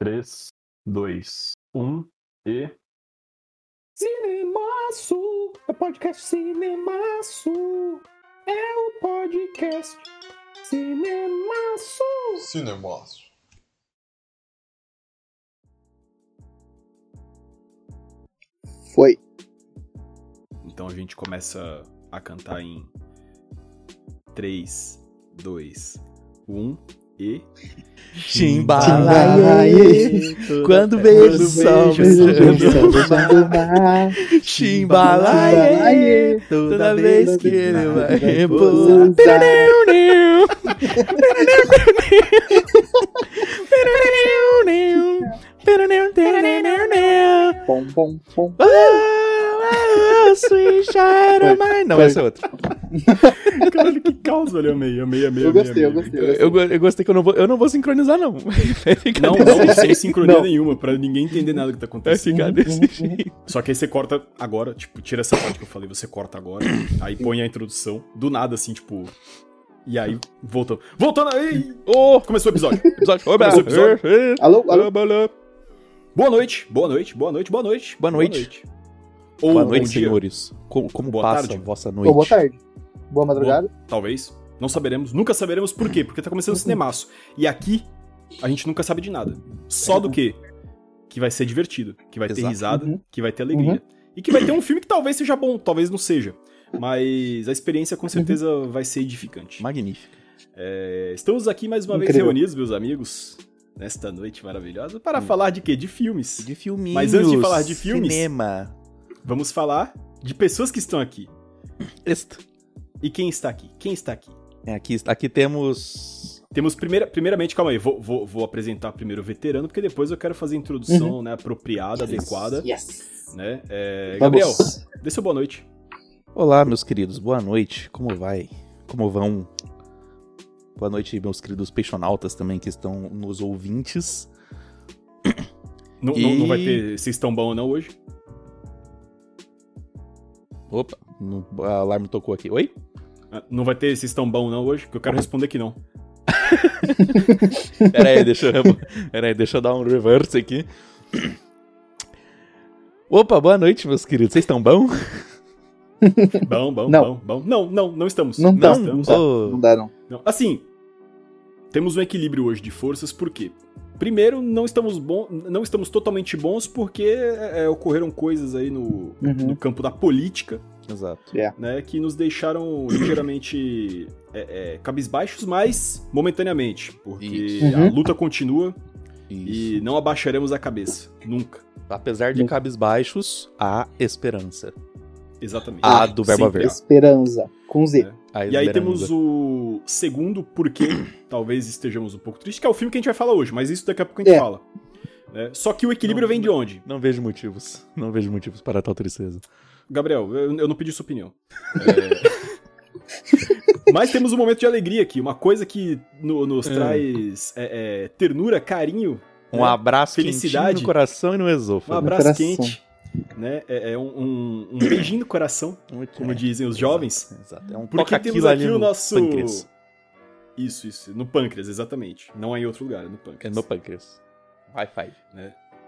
3, 2, 1 e. Cinemaço, é podcast Cinemaço, é o podcast Cinemaço. Cinemaço. Foi. Então a gente começa a cantar em 3, 2, 1 e. Chimbalaie, Quando beijo beijo o sol, beijando mar. Chimbalaie, toda vez que ele vai repousar. Pom, pom, pom. Não, Foi. essa é outra. Caralho, que caos, olha, eu amei, amei, amei. Eu amei, gostei, eu amei. gostei. Eu, eu eu, gostei. go- eu gostei que eu não vou, eu não vou sincronizar, não. Vai Não, não, sem sincronia Não. nenhuma, pra ninguém entender nada que tá Vai acontecendo. ficar desse jeito. Só que aí você corta agora, tipo, tira essa parte que eu falei, você corta agora, aí põe a introdução, do nada, assim, tipo. E aí, voltando. Voltando aí! Ô, Começou o episódio. episódio. Começou o episódio. é, é. Alô, alô. Boa noite, boa noite, boa noite, boa noite. Boa noite. Ou Boa noite, senhores. Como, como Boa passa tarde. a vossa noite? Ô, boa tarde. Boa madrugada. Talvez. Não saberemos. Nunca saberemos por quê? Porque tá começando o cinemaço. E aqui, a gente nunca sabe de nada. Só do quê? Que vai ser divertido. Que vai ter Exato. risada. Uhum. Que vai ter alegria. E que vai ter um filme que talvez seja bom, talvez não seja. Mas a experiência com certeza vai ser edificante. Magnífico. É, estamos aqui mais uma vez Incrível. reunidos, meus amigos, nesta noite maravilhosa, para falar de quê? De filmes. De filminhos. Mas antes de falar de filmes- Cinema. Vamos falar de pessoas que estão aqui. Este. E quem está aqui? Quem está aqui? É, aqui, aqui temos... Temos primeira, primeiramente, calma aí, vou, vou, vou apresentar primeiro o veterano, porque depois eu quero fazer a introdução né, apropriada, adequada. Yes. Né? É. Gabriel, dê seu boa noite. Olá, meus queridos. Boa noite. Como vai? Como vão? Boa noite, meus queridos peixonautas também que estão nos ouvintes. Não, E- não, não vai ter vocês estão bom ou não hoje? Opa, a alarme tocou aqui. Oi? Ah, Não vai ter vocês estão bom não hoje? Que eu quero responder que não. Pera aí, deixa eu, pera aí, deixa eu dar um reverse aqui. Opa, boa noite, meus queridos. Vocês estão bom? Bom, bom, Não. bom, bom. Não, não, não estamos. Não Não, estamos. Ô, Não dá, não. Não. Assim, temos um equilíbrio hoje de forças, por quê? Primeiro, não estamos, bom, não estamos totalmente bons porque é, ocorreram coisas aí no, Uhum. no campo da política, Exato. né, que nos deixaram ligeiramente é, é, cabisbaixos, mas momentaneamente, porque Isso. a Uhum. luta continua Isso. e não abaixaremos a cabeça, nunca. Apesar de cabisbaixos, há esperança. Exatamente. Ah, do verbo Sempre haver. há. Esperança. Com Z. É. A E aí temos o segundo porquê talvez estejamos um pouco tristes, que é o filme que a gente vai falar hoje, mas isso daqui a pouco a gente É. fala. né? Só que o equilíbrio Não, vem de onde? Não vejo motivos. Não vejo motivos para tal tristeza. Gabriel, eu, eu não pedi sua opinião. É, Mas temos um momento de alegria aqui, uma coisa que no- nos Hum. traz é, é, ternura, carinho, Um né? abraço Felicidade. quentinho no coração e no um esôfago. abraço coração. quente, né? É, é um, um- um beijinho no coração, Muito como dizem os Exato, jovens. Exato. É um Porque temos aqui ali o no nosso. pâncreas. Isso, isso. No pâncreas, exatamente. Não é em outro lugar, é no É pâncreas. no pâncreas. High five.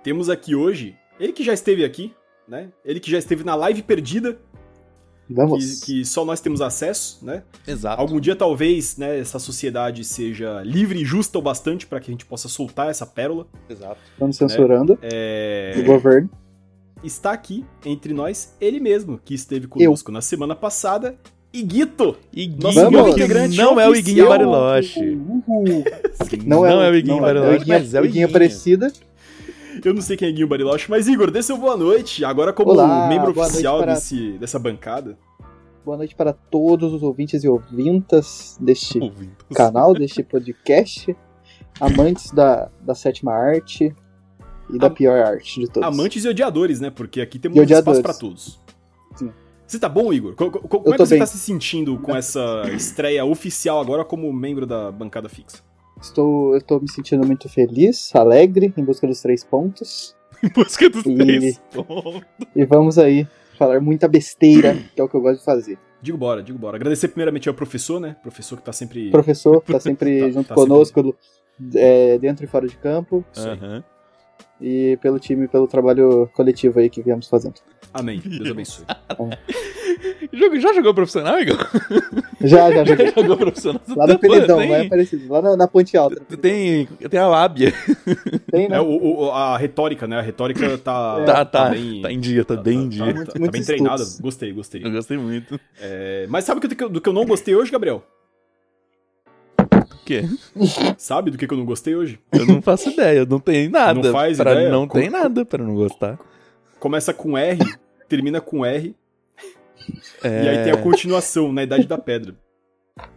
Temos aqui hoje, ele que já esteve aqui, né? Ele que já esteve na live perdida, Vamos. que, que só nós temos acesso, né? Exato. Algum dia talvez, né, essa sociedade seja livre e justa o bastante para que a gente possa soltar essa pérola. Exato. Estamos censurando É... o governo. Está aqui entre nós ele mesmo, que esteve conosco na semana passada, Iguito. Iguinho, Nosso novo integrante não é o Iguinho oficial. Bariloche. Uhul. Não, é, o Iguinho não Bariloche, Iguinho- mas é o Iguinho. Aparecida. Eu não sei quem é Iguinho Bariloche, mas Igor, dê seu boa noite. Agora como Olá, membro oficial para- desse, dessa bancada. Boa noite para todos os ouvintes e ouvintas deste canal, deste podcast. Amantes da, da sétima arte e da Am- pior arte de todos. Amantes e odiadores, né? Porque aqui temos espaço para todos. Sim. Você tá bom, Igor? Co- co- como é tô que você bem. tá se sentindo com essa estreia oficial agora como membro da bancada fixa? Estou, eu estou me sentindo muito feliz, alegre, em busca dos três pontos. Em busca dos E- três pontos. E vamos aí falar muita besteira, que é o que eu gosto de fazer. Digo bora, digo bora. Agradecer primeiramente ao professor, né? Professor que tá sempre. Professor tá sempre Tá- junto tá conosco, é, dentro e fora de campo. Aham. E pelo time, pelo trabalho coletivo aí que viemos fazendo. Amém. Deus abençoe. Jogo- Já jogou profissional, Igor? Já, já joguei. jogou profissional? Lá no Pô, Peridão, tem- não é parecido. Lá na, na Ponte Alta. Tu tem, tem a lábia. Tem, né? É, o- o- a retórica, né? A retórica tá, tá, tá, bem, tá em dia, tá, bem em dia. Tá, Muito- tá muitos bem treinada. Gostei, gostei. Eu gostei muito. É, mas sabe do que, do que eu não gostei hoje, Gabriel? O quê? Sabe do que, que eu não gostei hoje? Eu não faço ideia, não tem nada. Não faz pra, ideia? Não Co- tem nada pra não gostar. Começa com R, termina com R, É... e aí tem a continuação, na Idade da Pedra.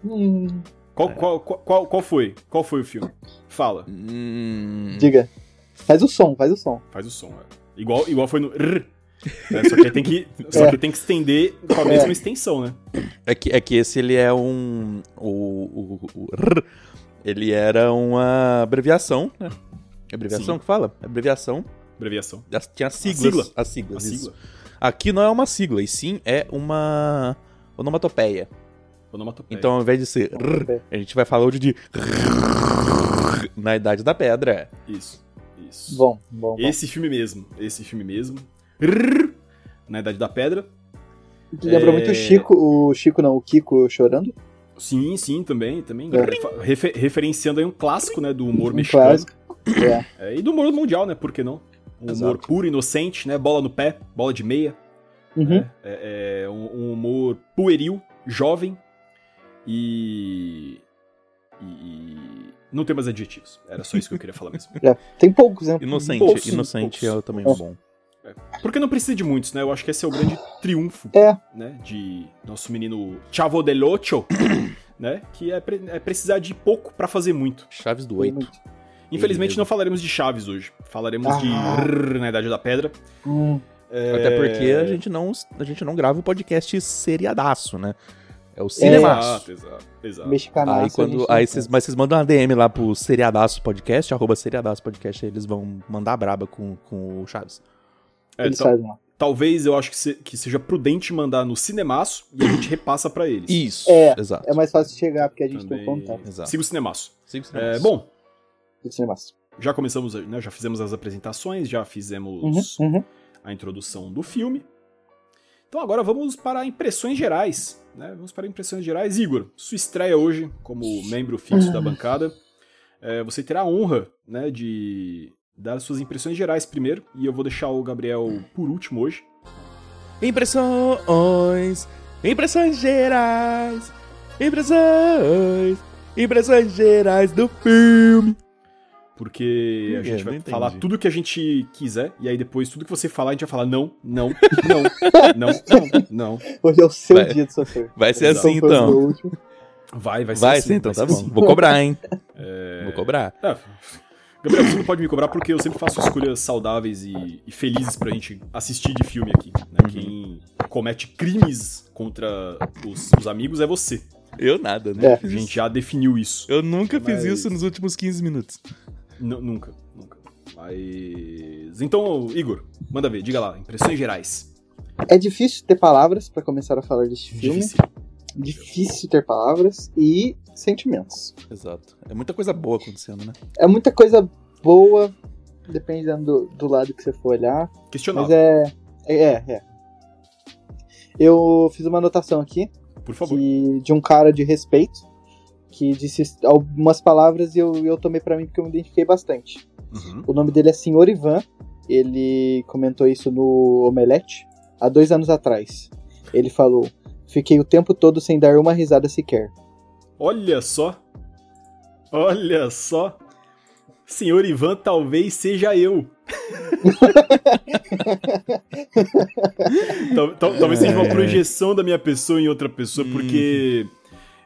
Hum, Qual, qual, qual, qual, qual foi? Qual foi o filme? Fala, Hum... diga. Faz o som, faz o som. faz o som. é. Igual, igual foi no R. né? Só que tem que, só É. que tem que estender com a mesma extensão, né? É que, é que esse ele é um. O, o, o ele era uma abreviação, né? Abreviação Sim. que fala? Abreviação. Abreviação. As- Tinha siglas. sigla. As A siglas. isso. sigla. Aqui não é uma sigla, e sim é uma onomatopeia. Onomatopeia. Então, ao invés de ser R, a gente vai falar hoje de na Idade da Pedra. Isso. Isso. Bom, bom. bom. Esse filme mesmo. Esse filme mesmo. R, na Idade da Pedra. Lembra é- muito o Chico, o Chico não, o Kiko chorando. Sim, sim, também, também. É. Refer- referenciando aí um clássico, né, do humor Um mexicano. clássico. É. É, e do humor mundial, né, por que não? Um humor Exato. puro, inocente, né, bola no pé, bola de meia. Uhum. É, é um, um humor pueril, jovem e, e- Não tem mais adjetivos. Era só isso que eu queria falar mesmo. É. Tem poucos, né? Inocente. Poucos, Inocente poucos. é também Poucos. bom. Porque não precisa de muitos, né? Eu acho que esse é o grande triunfo, É. né? De nosso menino Chavo del Ocho, né? Que é, pre- é precisar de pouco pra fazer muito. Chaves do Tem 8. muito. Infelizmente não falaremos de Chaves hoje. Falaremos de Ah. Rrr na Idade da Pedra. Hum, É, Até porque a gente, não, a gente não grava o podcast seriadaço, né? É o Cinemaço. Exato, exato, exato. mexicanaço. Aí quando. Aí faz. mas vocês mandam uma DM lá pro Seriadaço Podcast, arroba Seriadaço Podcast, aí eles vão mandar braba com, com o Chaves. É, Eles tal- fazem lá. talvez eu acho que, se- que seja prudente mandar no Cinemaço e a gente repassa pra eles. Isso. É, Exato. É mais fácil de chegar, porque a gente Também- tem o contato Exato. Siga o Cinemaço. Siga o É, Cinemaço. bom, do Cinemaço. já começamos, né, já fizemos as apresentações, já fizemos Uhum, uhum. a introdução do filme. Então agora vamos para impressões gerais. Né? Vamos para impressões gerais. Igor, sua estreia hoje como membro fixo da bancada. É, você terá a honra né, de dar suas impressões gerais primeiro. E eu vou deixar o Gabriel por último hoje. Impressões, impressões gerais, impressões, impressões gerais do filme. Porque a quê? gente vai falar tudo que a gente quiser. E aí depois, tudo que você falar, a gente vai falar não, não, não, não, não, não. Hoje é o seu Vai- dia de sofrer. Vai ser Exato. assim então. Vai, vai ser Vai assim, ser então, vai tá bom. assim. Vou cobrar, hein? É, Vou cobrar. É, Gabriel, você não pode me cobrar porque eu sempre faço escolhas saudáveis e, e felizes pra gente assistir de filme aqui. né? Uhum. Quem comete crimes contra os, os amigos é você. Eu nada, né? É. A gente já definiu isso. Eu nunca fiz Mas- isso nos últimos 15 minutos. N- nunca, nunca. Mas. Então, Igor, manda ver, diga lá, impressões gerais. É difícil ter palavras pra começar a falar deste filme. Difícil. Difícil ter palavras e sentimentos. Exato. É muita coisa boa acontecendo, né? É muita coisa boa, dependendo do, do lado que você for olhar. Mas Questionável, é. É, é. Eu fiz uma anotação aqui por favor. que, de um cara de respeito que disse algumas palavras e eu, eu tomei pra mim porque eu me identifiquei bastante. Uhum. O nome dele é Senhor Ivan. Ele comentou isso no Omelete há dois anos atrás. Ele falou: Fiquei o tempo todo sem dar uma risada sequer. Olha só. Olha só. Senhor Ivan, talvez seja eu. Tal- tal- talvez seja uma É. projeção da minha pessoa em outra pessoa, porque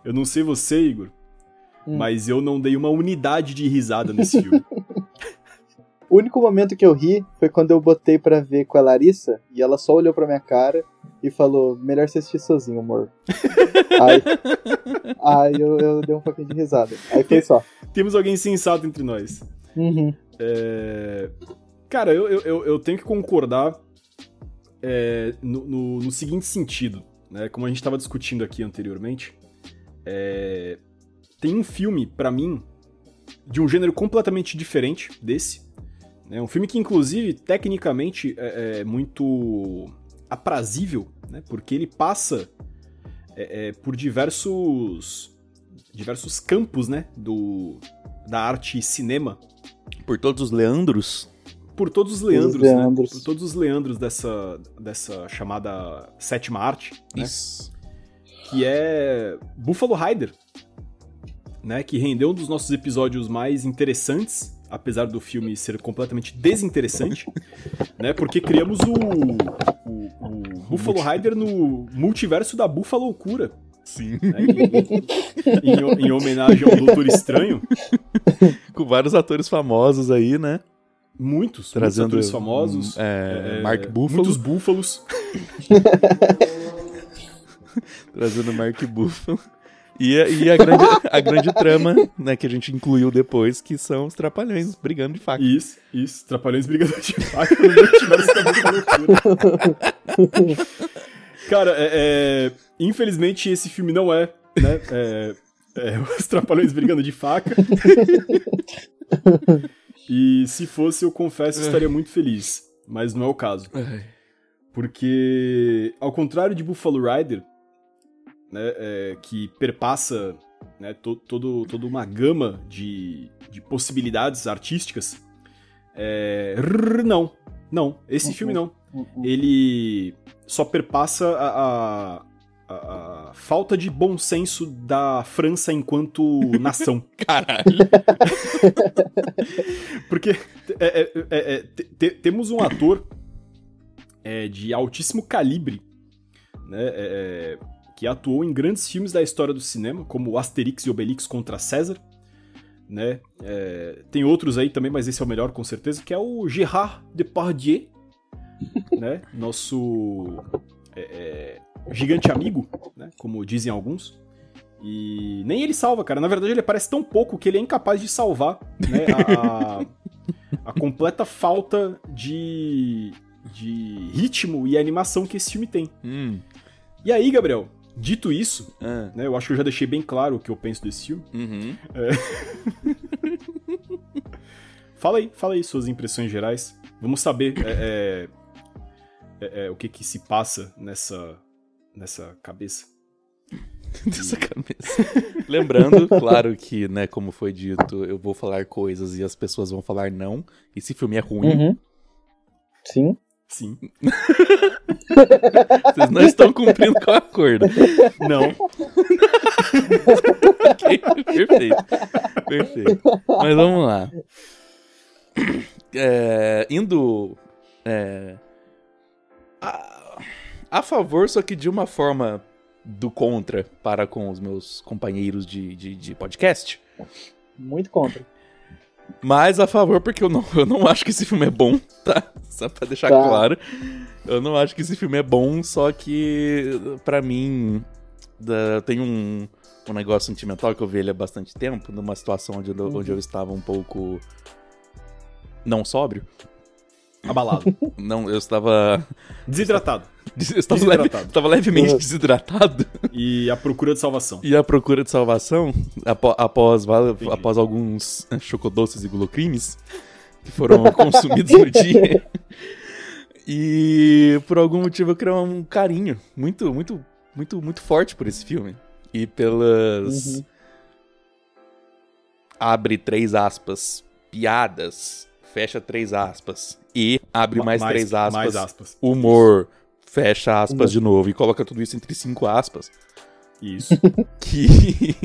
eu não sei você, Igor, Hum. mas eu não dei uma unidade de risada nesse filme. O único momento que eu ri foi quando eu botei pra ver com a Larissa e ela só olhou pra minha cara e falou: Melhor você assistir sozinho, amor. aí aí eu, eu dei um pouquinho de risada. Aí foi só. Temos alguém sensato entre nós. Uhum. É, Cara, eu, eu- eu, tenho que concordar é, no, no- no seguinte sentido, né? Como a gente estava discutindo aqui anteriormente, é, tem um filme, pra mim, de um gênero completamente diferente desse, É um filme que, inclusive, tecnicamente é, é muito aprazível, né? Porque ele passa é, é, por diversos diversos campos, né? Do, da arte e cinema. Por todos os Leandros. Por todos os Leandros, Os né? Leandros. Por todos os Leandros dessa, dessa chamada sétima arte, né? Isso. que é Buffalo Rider, né, que rendeu um dos nossos episódios mais interessantes, apesar do filme ser completamente desinteressante, né, porque criamos o, o, o Buffalo Rider no multiverso da Buffalo Loucura, Sim. né, em, em- em homenagem ao Doutor Estranho, Com vários atores famosos aí, né? muitos, Trazendo muitos atores famosos, é, é, Mark Buffalo. muitos búfalos, Trazendo Mark Buffalo. E, a- e a, grande, a grande trama, né, que a gente incluiu depois, que são os trapalhões brigando de faca. Isso, isso. Trapalhões Brigadores de Faca Loucura. Cara, é, é, infelizmente esse filme não é, né? É, é, os Trapalhões Brigando de Faca. E se fosse, eu confesso, estaria muito feliz. Mas não é o caso. Ai. Porque, ao contrário de Buffalo Rider, né, é, que perpassa né, to- todo, toda uma gama de, de possibilidades artísticas, é, rrr, não, não, esse filme não. Ele só perpassa a, a- a- a falta de bom senso da França enquanto nação. Caralho. Porque é, é, é, é, te- te- temos um ator de altíssimo calibre, né, que atuou em grandes filmes da história do cinema, como Asterix e Obelix contra César. Né? É, tem outros aí também, mas esse é o melhor com certeza, que é o Gérard Depardieu, né? nosso é, é, gigante amigo, né? como dizem alguns. E nem ele salva, cara. Na verdade, ele aparece tão pouco que ele é incapaz de salvar né, a, a completa falta de, de ritmo e animação que esse filme tem. Hum. E aí, Gabriel, dito isso, Ah. né, eu acho que eu já deixei bem claro o que eu penso desse filme. Uhum. Fala aí, fala aí suas impressões gerais. Vamos saber é, é, é, é, o que que se passa nessa, nessa cabeça. Dessa cabeça. Lembrando, claro que, né, como foi dito, eu vou falar coisas e as pessoas vão falar não. Esse filme é ruim. Uhum. Sim. Sim. Vocês não estão cumprindo com o acordo. Não. Ok, Perfeito. Perfeito. Mas vamos lá. É, indo é, a, a favor, só que de uma forma do contra para com os meus companheiros de, de, de podcast. Muito contra. Mas a favor, porque eu não, eu não acho que esse filme é bom, tá? Só pra deixar Tá. claro. Eu não acho que esse filme é bom, só que pra mim da- tem um, um negócio sentimental que eu vi ele há bastante tempo, numa situação onde, eu- onde eu estava um pouco não sóbrio. Abalado. Não, eu estava. Desidratado. Eu estava, leve- Desidratado. estava levemente Uhum. desidratado. E a procura de salvação. E a procura de salvação, após, após alguns chocodoces e gulocrimes que foram consumidos no dia. E por algum motivo eu criei um carinho muito, muito, muito, muito forte por esse filme. E pelas. Uhum. Abre três aspas, piadas, fecha três aspas. E abre mais, Ma- três aspas, Mais aspas. humor, fecha aspas Humor. de novo. E coloca tudo isso entre cinco aspas Isso. que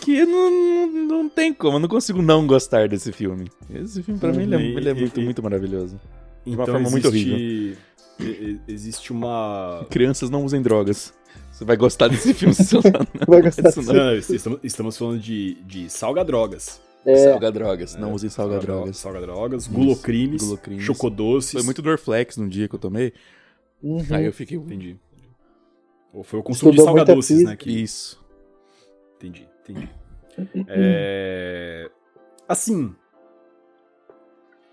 que não, não, não tem como, eu não consigo não gostar desse filme. Esse filme pra mim ele é, E- ele é muito, e- muito maravilhoso. De uma Então forma muito existe, e- e- existe uma. Crianças não usem drogas. Você vai gostar desse filme se você usar Vai gostar. isso Não, não. não, estamos, estamos falando de, de salgadrogas. É, Salga drogas, não usem salga Salga- drogas. Salgadrogas, gulocrimes, gulocrimes. chocodoces. Foi muito Dorflex no dia que eu tomei. uhum. Aí eu fiquei. Entendi. Ou foi o consumo de Estudou muita salgadoces, né? física. Que... Isso. Entendi, entendi. É... Assim,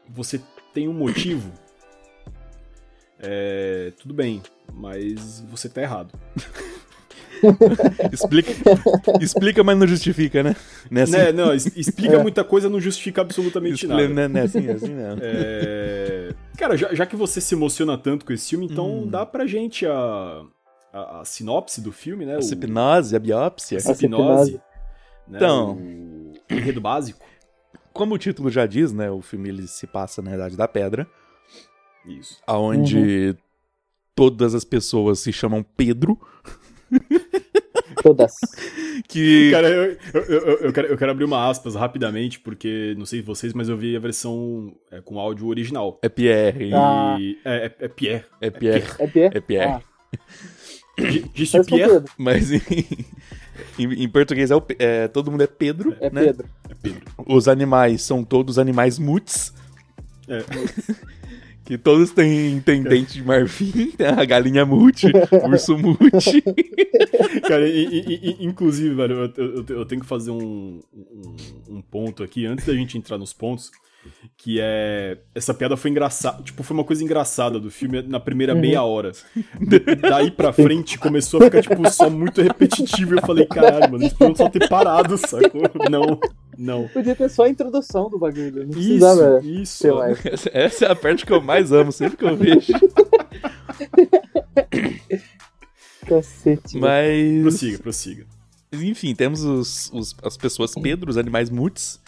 você tem um motivo, é... tudo bem, mas você tá errado. explica, explica, mas não justifica, né? Né, assim? né não, explica muita coisa, não justifica absolutamente nada. Né, né, assim, assim não. É... Cara, já, já, que você se emociona tanto com esse filme, então hum. dá pra gente a, a, a, sinopse do filme, né? A hipnose, a biópsia. A hipnose. Né? Então. O enredo básico. Como o título já diz, né? O filme ele se passa na Idade da Pedra. Isso. Aonde uhum. todas as pessoas se chamam Pedro. Todas. Que... Cara, eu, eu, eu, eu, quero, eu quero abrir uma aspas rapidamente, porque não sei vocês, mas eu vi a versão é, com áudio original. É Pierre. Ah. É, é, é, Pierre. É Pierre. É Pierre? É Pierre. Ah. Pierre? Mas em, em, em português é, o, é, todo mundo é Pedro. É né? Pedro. É Pedro. Os animais são todos animais muts. É. Que todos têm, têm dente de marfim, né? a galinha mute, urso mute. Cara, e, e, e, inclusive, velho, eu, eu, eu, tenho que fazer um, um, um ponto aqui, antes da gente entrar nos pontos que é essa piada foi engraçada, tipo, foi uma coisa engraçada do filme na primeira uhum. meia hora. daí pra frente começou a ficar tipo só muito repetitivo, eu falei, caralho, mano, eles podiam só ter parado, sacou? Não. Não. Podia ter só a introdução do bagulho. Não precisava isso, isso. mais. Essa é a parte que eu mais amo, sempre que eu vejo. Cacete. Mas. Prossiga, prossiga. Enfim, temos os, os, as pessoas Pedro, os animais mutes,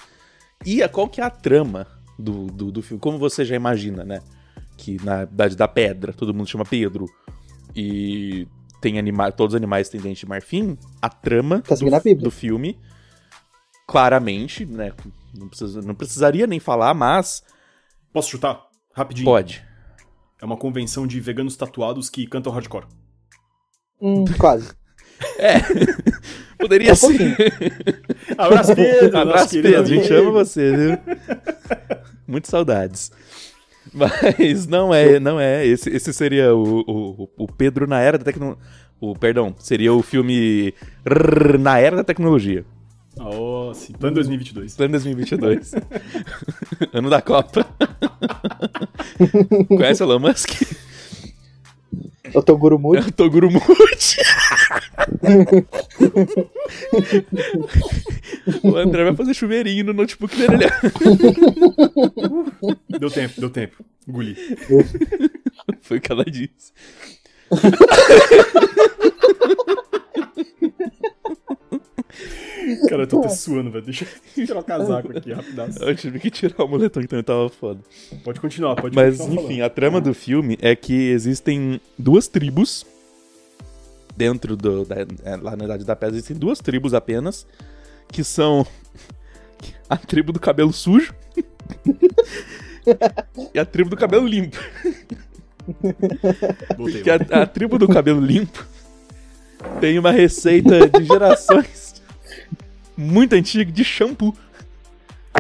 e a, qual que é a trama do, do, do, filme? Como você já imagina, né? Que na Idade da Pedra, todo mundo chama Pedro. E tem anima todos os animais têm dente de marfim. A trama tá do, do, filme, claramente, né? Não, precisa, não precisaria nem falar, mas... Posso chutar? Rapidinho. Pode. É uma convenção de veganos tatuados que cantam hardcore. Hum, quase. É. Poderia é ser. Abraço, Pedro. Abraço, Pedro. A gente ama você, viu? Muitas saudades. Mas não é, não é. Esse, esse seria o, o, o Pedro na era da tecnologia. O, perdão, seria o filme na era da tecnologia. Oh, sim. Plano 2022. Plano 2022. ano da Copa. Conhece o Elon Musk? O Toguro Mude. O Toguro Mude. o André vai fazer chuveirinho no notebook dele. deu tempo, deu tempo. Engoli. Foi o que ela disse. Cara, eu tô até suando, velho. Deixa eu tirar o casaco aqui rapidamente. Eu tive que tirar o moletom, então eu tava foda. Pode continuar, pode Mas, continuar. Mas, enfim, falando. a trama do filme é que existem duas tribos dentro do. Da, é, lá na Idade da Pedra existem duas tribos apenas. Que são a tribo do cabelo sujo e a tribo do cabelo limpo. Voltei, Porque a, a tribo do cabelo limpo tem uma receita de gerações muito antiga de shampoo.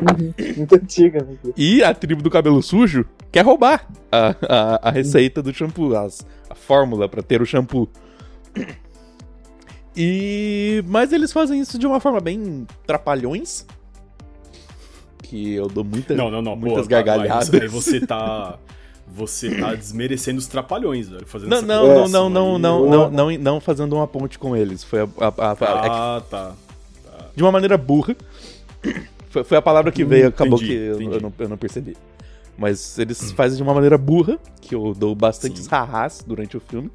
Uhum, muito antiga. E a tribo do cabelo sujo quer roubar a, a, a receita do shampoo, as, a fórmula para ter o shampoo. E mas eles fazem isso de uma forma bem trapalhões. Que eu dou muita, não, não, não, muitas pô, gargalhadas. Aí você tá você tá desmerecendo os trapalhões, velho, fazendo não, essa não, não, não, não, não, não, não, não, fazendo uma ponte com eles. Foi a, a, a, a ah, tá, tá. De uma maneira burra. Foi, foi a palavra que veio, acabou entendi, que eu, eu, não, eu não percebi. Mas eles hum. fazem de uma maneira burra, que eu dou bastante rarras durante o filme.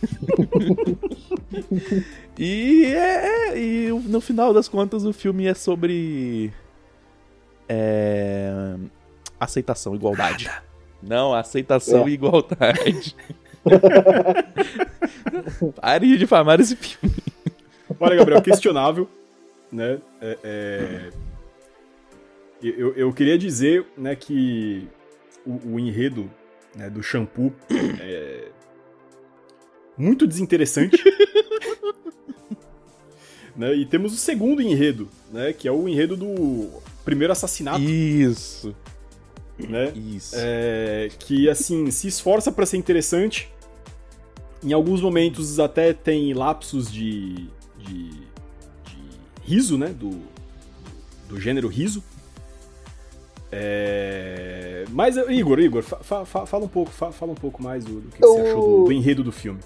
e, é, é, e no final das contas o filme é sobre é, aceitação, igualdade. Não, aceitação É. e igualdade. Pare de difamar esse filme. Olha, Gabriel, questionável, né? É, é... Eu, eu queria dizer, né, que o, o enredo né, do shampoo é muito desinteressante. né? E temos o segundo enredo, né, que é o enredo do primeiro assassinato, Isso, né? isso. É, que assim se esforça pra ser interessante. Em alguns momentos até tem lapsos de, de riso, né? Do, do gênero riso. É, Mas, Igor, Igor, fa- fa- fa- fala um pouco, fa- fala um pouco mais do, do que, que você Eu- achou do, do enredo do filme.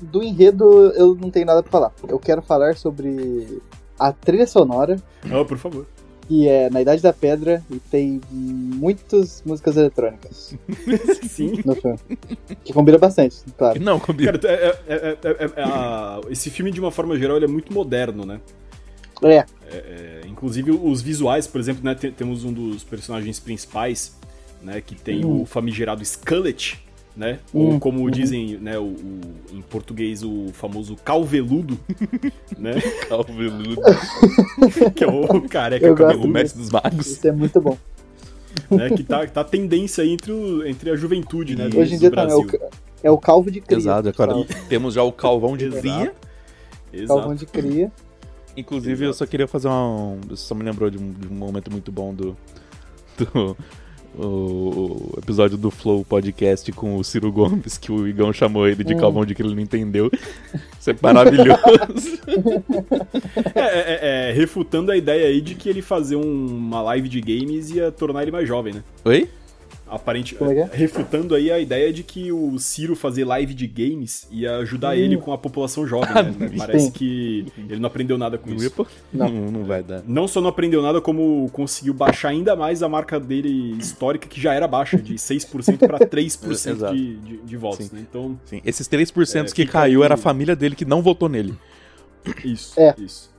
do enredo eu não tenho nada pra falar. Eu quero falar sobre a trilha sonora, Ah, por favor. que é Na Idade da Pedra e tem muitas músicas eletrônicas Sim. no filme. Que combina bastante, claro. Não, combina. Cara, é- é- é- é- é- a- esse filme, de uma forma geral, ele é muito moderno, né? É, É, inclusive os visuais, por exemplo, né, te- temos um dos personagens principais, né, que tem Hum. o famigerado Skullet, né, Hum, ou como uhum. dizem, né, o, o- em português o famoso calveludo, né, Calveludo. que é o careca Eu O cabeludo, mestre dos magos. isso é muito bom. né, que tá, tá tendência aí entre, o- entre a juventude, né, do, Hoje em dia também é o, é o calvo de cria. Exato, agora Calvo- temos já o calvão de Exato. cria. Calvão Exato. de cria. Inclusive, eu só queria fazer um. Só me lembrou de um, de um momento muito bom do. do o, o episódio do Flow Podcast com o Ciro Gomes, que o Igão chamou ele de Hum. calvão de que ele não entendeu. Isso é maravilhoso. É, é- é, refutando a ideia aí de que ele fazer um- uma live de games ia tornar ele mais jovem, né? Oi? Aparente, é é? refutando aí a ideia de que o Ciro fazer live de games ia ajudar Hum. ele com a população jovem, Ah, né? sim. Parece que ele não aprendeu nada com isso. Não. não, não vai dar. Não só não aprendeu nada, como conseguiu baixar ainda mais a marca dele histórica, que já era baixa, de 6% para 3% Exato. de, de, de votos, Sim. né? Então, Sim, esses 3% É, que caiu aí- era a família dele que não votou nele. isso, É. isso.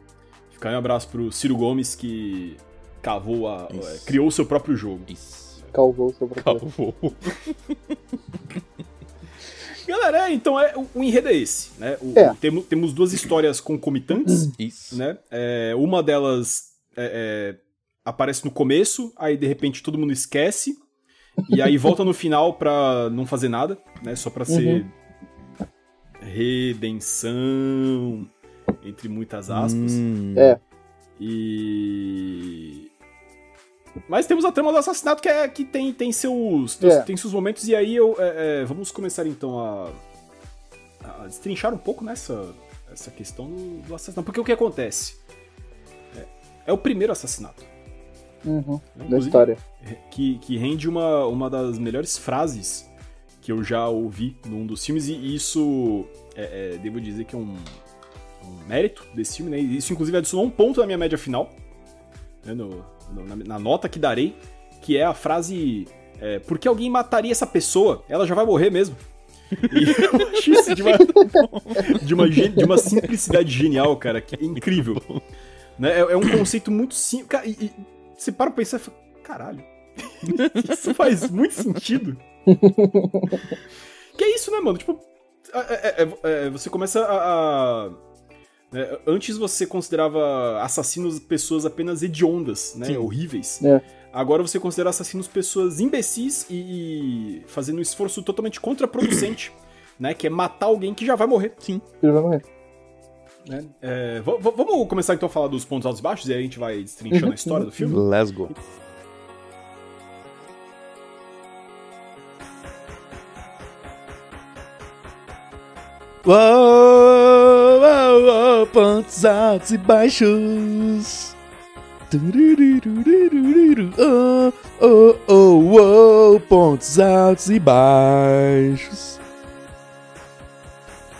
Fica aí um abraço pro Ciro Gomes, que cavou a... Isso. é, criou o seu próprio jogo. Isso. Calvou sobre Calvou. Galera, é, então é, o, o enredo é esse, né? O- É. temos duas histórias concomitantes, Isso. né? É, uma delas é, é, aparece no começo, aí de repente todo mundo esquece, e aí volta no final pra não fazer nada, né? Só pra ser redenção, entre muitas aspas. Hum. É. E. Mas temos a trama do assassinato que, é, que tem, tem, seus, tem, É. tem seus momentos, e aí eu, é, é, vamos começar então a, a destrinchar um pouco nessa essa questão do, do assassinato. Porque o que acontece? É, é o primeiro assassinato. Uhum, né? da história. que, que rende uma, uma das melhores frases que eu já ouvi num dos filmes, e isso, é, é, devo dizer que é um, um mérito desse filme, né? Isso, inclusive, adicionou um ponto na minha média final, né? No- na, na nota que darei, que é a frase: é, Por que alguém mataria essa pessoa? Ela já vai morrer mesmo. E eu isso de uma, de uma, de uma simplicidade genial, cara, que é incrível. Né? É, é um conceito muito simples. E, e você para pra pensar e fala, caralho, isso faz muito sentido. que é isso, né, mano? Tipo, é- é- é- é- você começa a. a- né, Antes você considerava assassinos pessoas apenas hediondas, né? Sim. Horríveis. É. Agora você considera assassinos pessoas imbecis e, e fazendo um esforço totalmente contraproducente, né? Que é matar alguém que já vai morrer. Sim. Ele vai morrer. Né? É, v- vamos começar então a falar dos pontos altos e baixos e aí a gente vai destrinchando Uhum, a história do filme? Let's go. Uou, uou, pontos altos e baixos. Tururururururu, Oh, oh, oh, oh, pontos altos e baixos.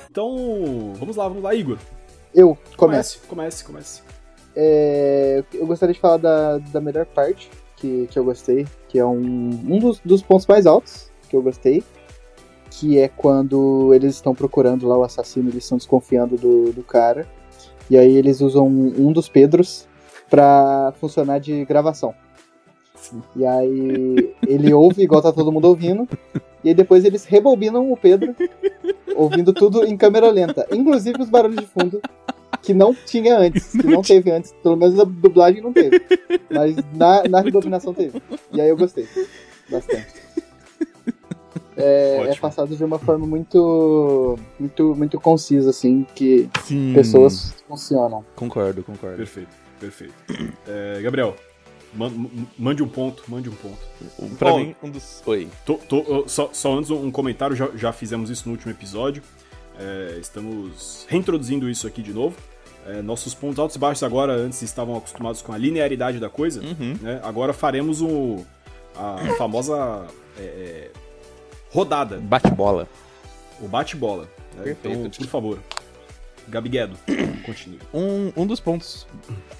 Então, vamos lá, vamos lá, Igor. Eu começo. Comece, comece, comece. É, eu gostaria de falar da, da melhor parte que, que eu gostei, que é um, um dos, dos pontos mais altos que eu gostei, que é quando eles estão procurando lá o assassino, eles estão desconfiando do, do cara, e aí eles usam um, um dos Pedros pra funcionar de gravação. E aí ele ouve igual tá todo mundo ouvindo, e aí depois eles rebobinam o Pedro, ouvindo tudo em câmera lenta, inclusive os barulhos de fundo que não tinha antes, que não teve antes, pelo menos na dublagem não teve, mas na, na rebobinação teve. E aí eu gostei bastante. É, é passado de uma forma muito, muito, muito concisa, assim, que Sim. pessoas funcionam. Concordo, concordo. Perfeito, perfeito. É, Gabriel, mande um ponto, mande um ponto. Pra Bom, mim, um dos. Oi. Tô- tô- só, só antes um comentário, já, já fizemos isso no último episódio. É, estamos reintroduzindo isso aqui de novo. É, nossos pontos altos e baixos agora, antes estavam acostumados com a linearidade da coisa, Uhum. né? Agora faremos o, a famosa é, é, rodada, Bate-bola. o bate-bola. É, Perfeito. Então, por favor, Gabi Guedo, continue. Um, um dos pontos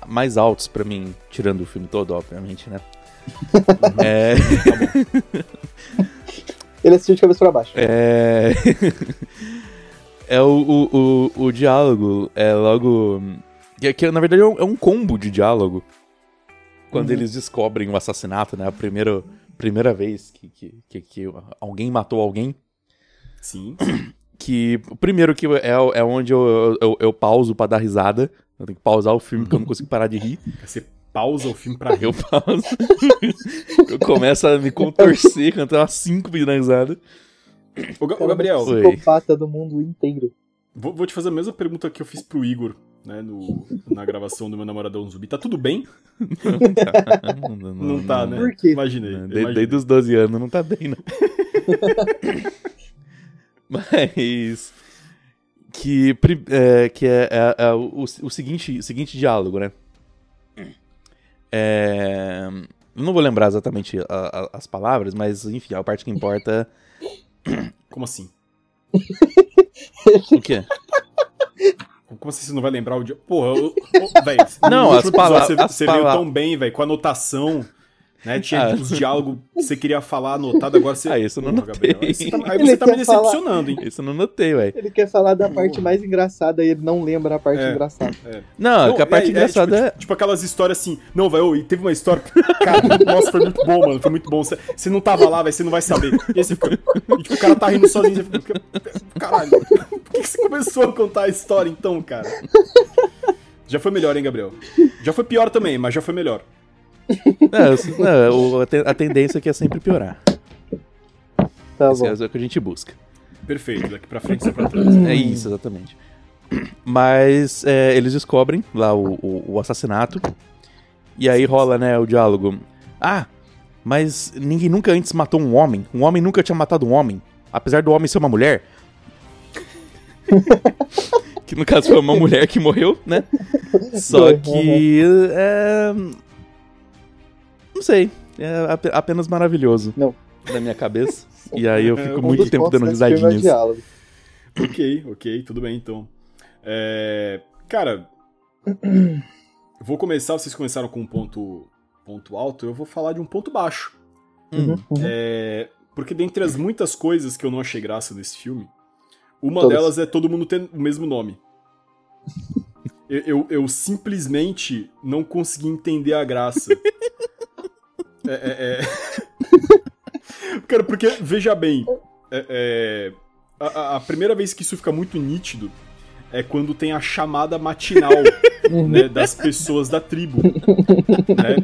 mais altos pra mim, tirando o filme todo, obviamente, né? é, Ele assistiu de cabeça pra baixo. é, é o, o, o, o diálogo, é logo. Que, que, na verdade é um, é um combo de diálogo. Quando Uhum. eles descobrem o assassinato, né? A primeira, primeira vez que, que, que, que alguém matou alguém. Sim. Que o primeiro que é, é onde eu, eu, eu pauso pra dar risada. Eu tenho que pausar o filme porque eu não consigo parar de rir. Você pausa o filme pra rir. Eu pauso. eu começo a me contorcer, cantar umas 5 pedindo risada. Ô, Ga- ô, Gabriel. Psicopata do mundo inteiro. vou, vou te fazer a mesma pergunta que eu fiz pro Igor, né, no, na gravação do meu namoradão zumbi. Tá tudo bem? Não, Não, tá, né? Por quê? Imaginei. Não, imaginei. de- Desde os 12 anos não tá bem, não. Mas. Que, é, que é, é- é o, o seguinte, o seguinte diálogo, né? É, não vou lembrar exatamente a- a- as palavras, mas enfim, a parte que importa. Como assim? O quê? Como assim você não vai lembrar o dia? Porra, eu, no Não, as pala- episódio Você, as você veio pala- tão bem, velho, com a anotação. Né? Tinha Ah. os diálogos que você queria falar anotado, agora você. Ah, isso eu não Gabriel. Aí você tá, aí Ele você tá me quer falar- decepcionando, hein? Isso eu não notei, ué. Ele quer falar da parte mais engraçada e ele não lembra a parte É. engraçada. Não, Não, que a parte é- é, engraçada tipo, é. tipo, aquelas histórias assim. Não, velho, e teve uma história. Cara, nossa, foi muito bom, mano. Foi muito bom. Você, você não tava lá, velho, você não vai saber. E aí você fica. E tipo, o cara tá rindo sozinho. Você fica. Caralho, por que você começou a contar a história então, cara? Já foi melhor, hein, Gabriel? Já foi pior também, mas já foi melhor. Não, não, a te- a tendência aqui é sempre piorar. Tá Esse bom. é o que a gente busca. Perfeito, daqui pra frente, só pra trás. É isso, exatamente. Mas é, eles descobrem lá o, o- o assassinato. E aí rola, né, o diálogo. Ah, mas ninguém nunca antes matou um homem. Um homem nunca tinha matado um homem. Apesar do homem ser uma mulher. que no caso foi uma mulher que morreu, né? Só Foi, que. É... Não sei. É ap- apenas maravilhoso. Não. Na minha cabeça. E aí eu É, fico um muito tempo dando é risadinhas. diálogo. Ok, ok, tudo bem então. É, cara, vou começar. Vocês começaram com um ponto, ponto alto, eu vou falar de um ponto baixo. Hum. Uhum. É, porque dentre as muitas coisas que eu não achei graça nesse filme, uma Todas. delas é todo mundo ter o mesmo nome. Eu, eu, eu simplesmente não consegui entender a graça. É, é, é. Cara, porque, veja bem, é, é, a- a, primeira vez que isso fica muito nítido é quando tem a chamada matinal Uhum. né, das pessoas da tribo. né?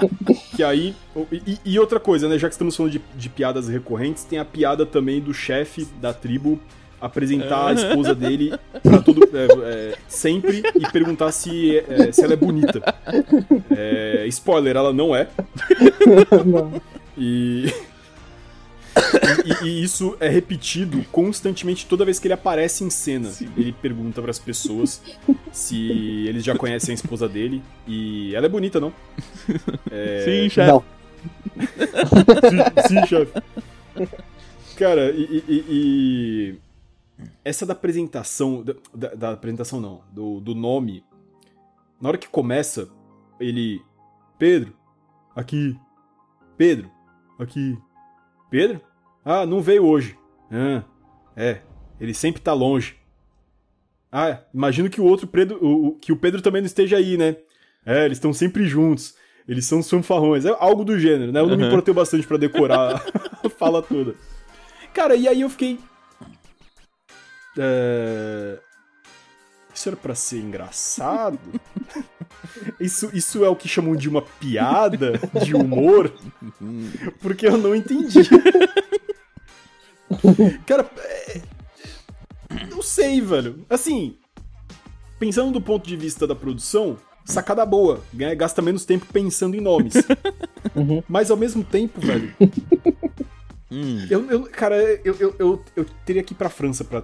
Que aí. E, e outra coisa, né? Já que estamos falando de, de piadas recorrentes, tem a piada também do chefe da tribo apresentar a esposa dele pra todo. é, é, sempre e perguntar se, é, se ela é bonita. É, spoiler, ela não é. Não. E... e. e isso é repetido constantemente toda vez que ele aparece em cena. Ele pergunta pras pessoas se eles já conhecem a esposa dele. E ela é bonita, não? Sim, chefe. Não. Sim, sim, chefe. Cara, e- e- e Essa da apresentação. Da, da- apresentação não, do, do nome. Na hora que começa, ele. Pedro, aqui. Pedro, aqui. Pedro? Ah, não veio hoje. Ah, é. Ele sempre tá longe. Ah, imagino que o outro Pedro. o- que o Pedro também não esteja aí, né? É, eles estão sempre juntos. Eles são fanfarrões. É algo do gênero, né? Eu não me Uhum. importei bastante pra decorar a fala toda. Cara, e aí eu fiquei. É... Isso era pra ser engraçado? Isso, isso é o que chamam de uma piada de humor? Porque eu não entendi. Cara, é... não sei, velho. Assim, pensando do ponto de vista da produção, sacada boa, né? Gasta menos tempo pensando em nomes. Uhum. Mas ao mesmo tempo, velho, Hum. eu, eu- cara, eu, eu, eu, eu teria que ir pra França pra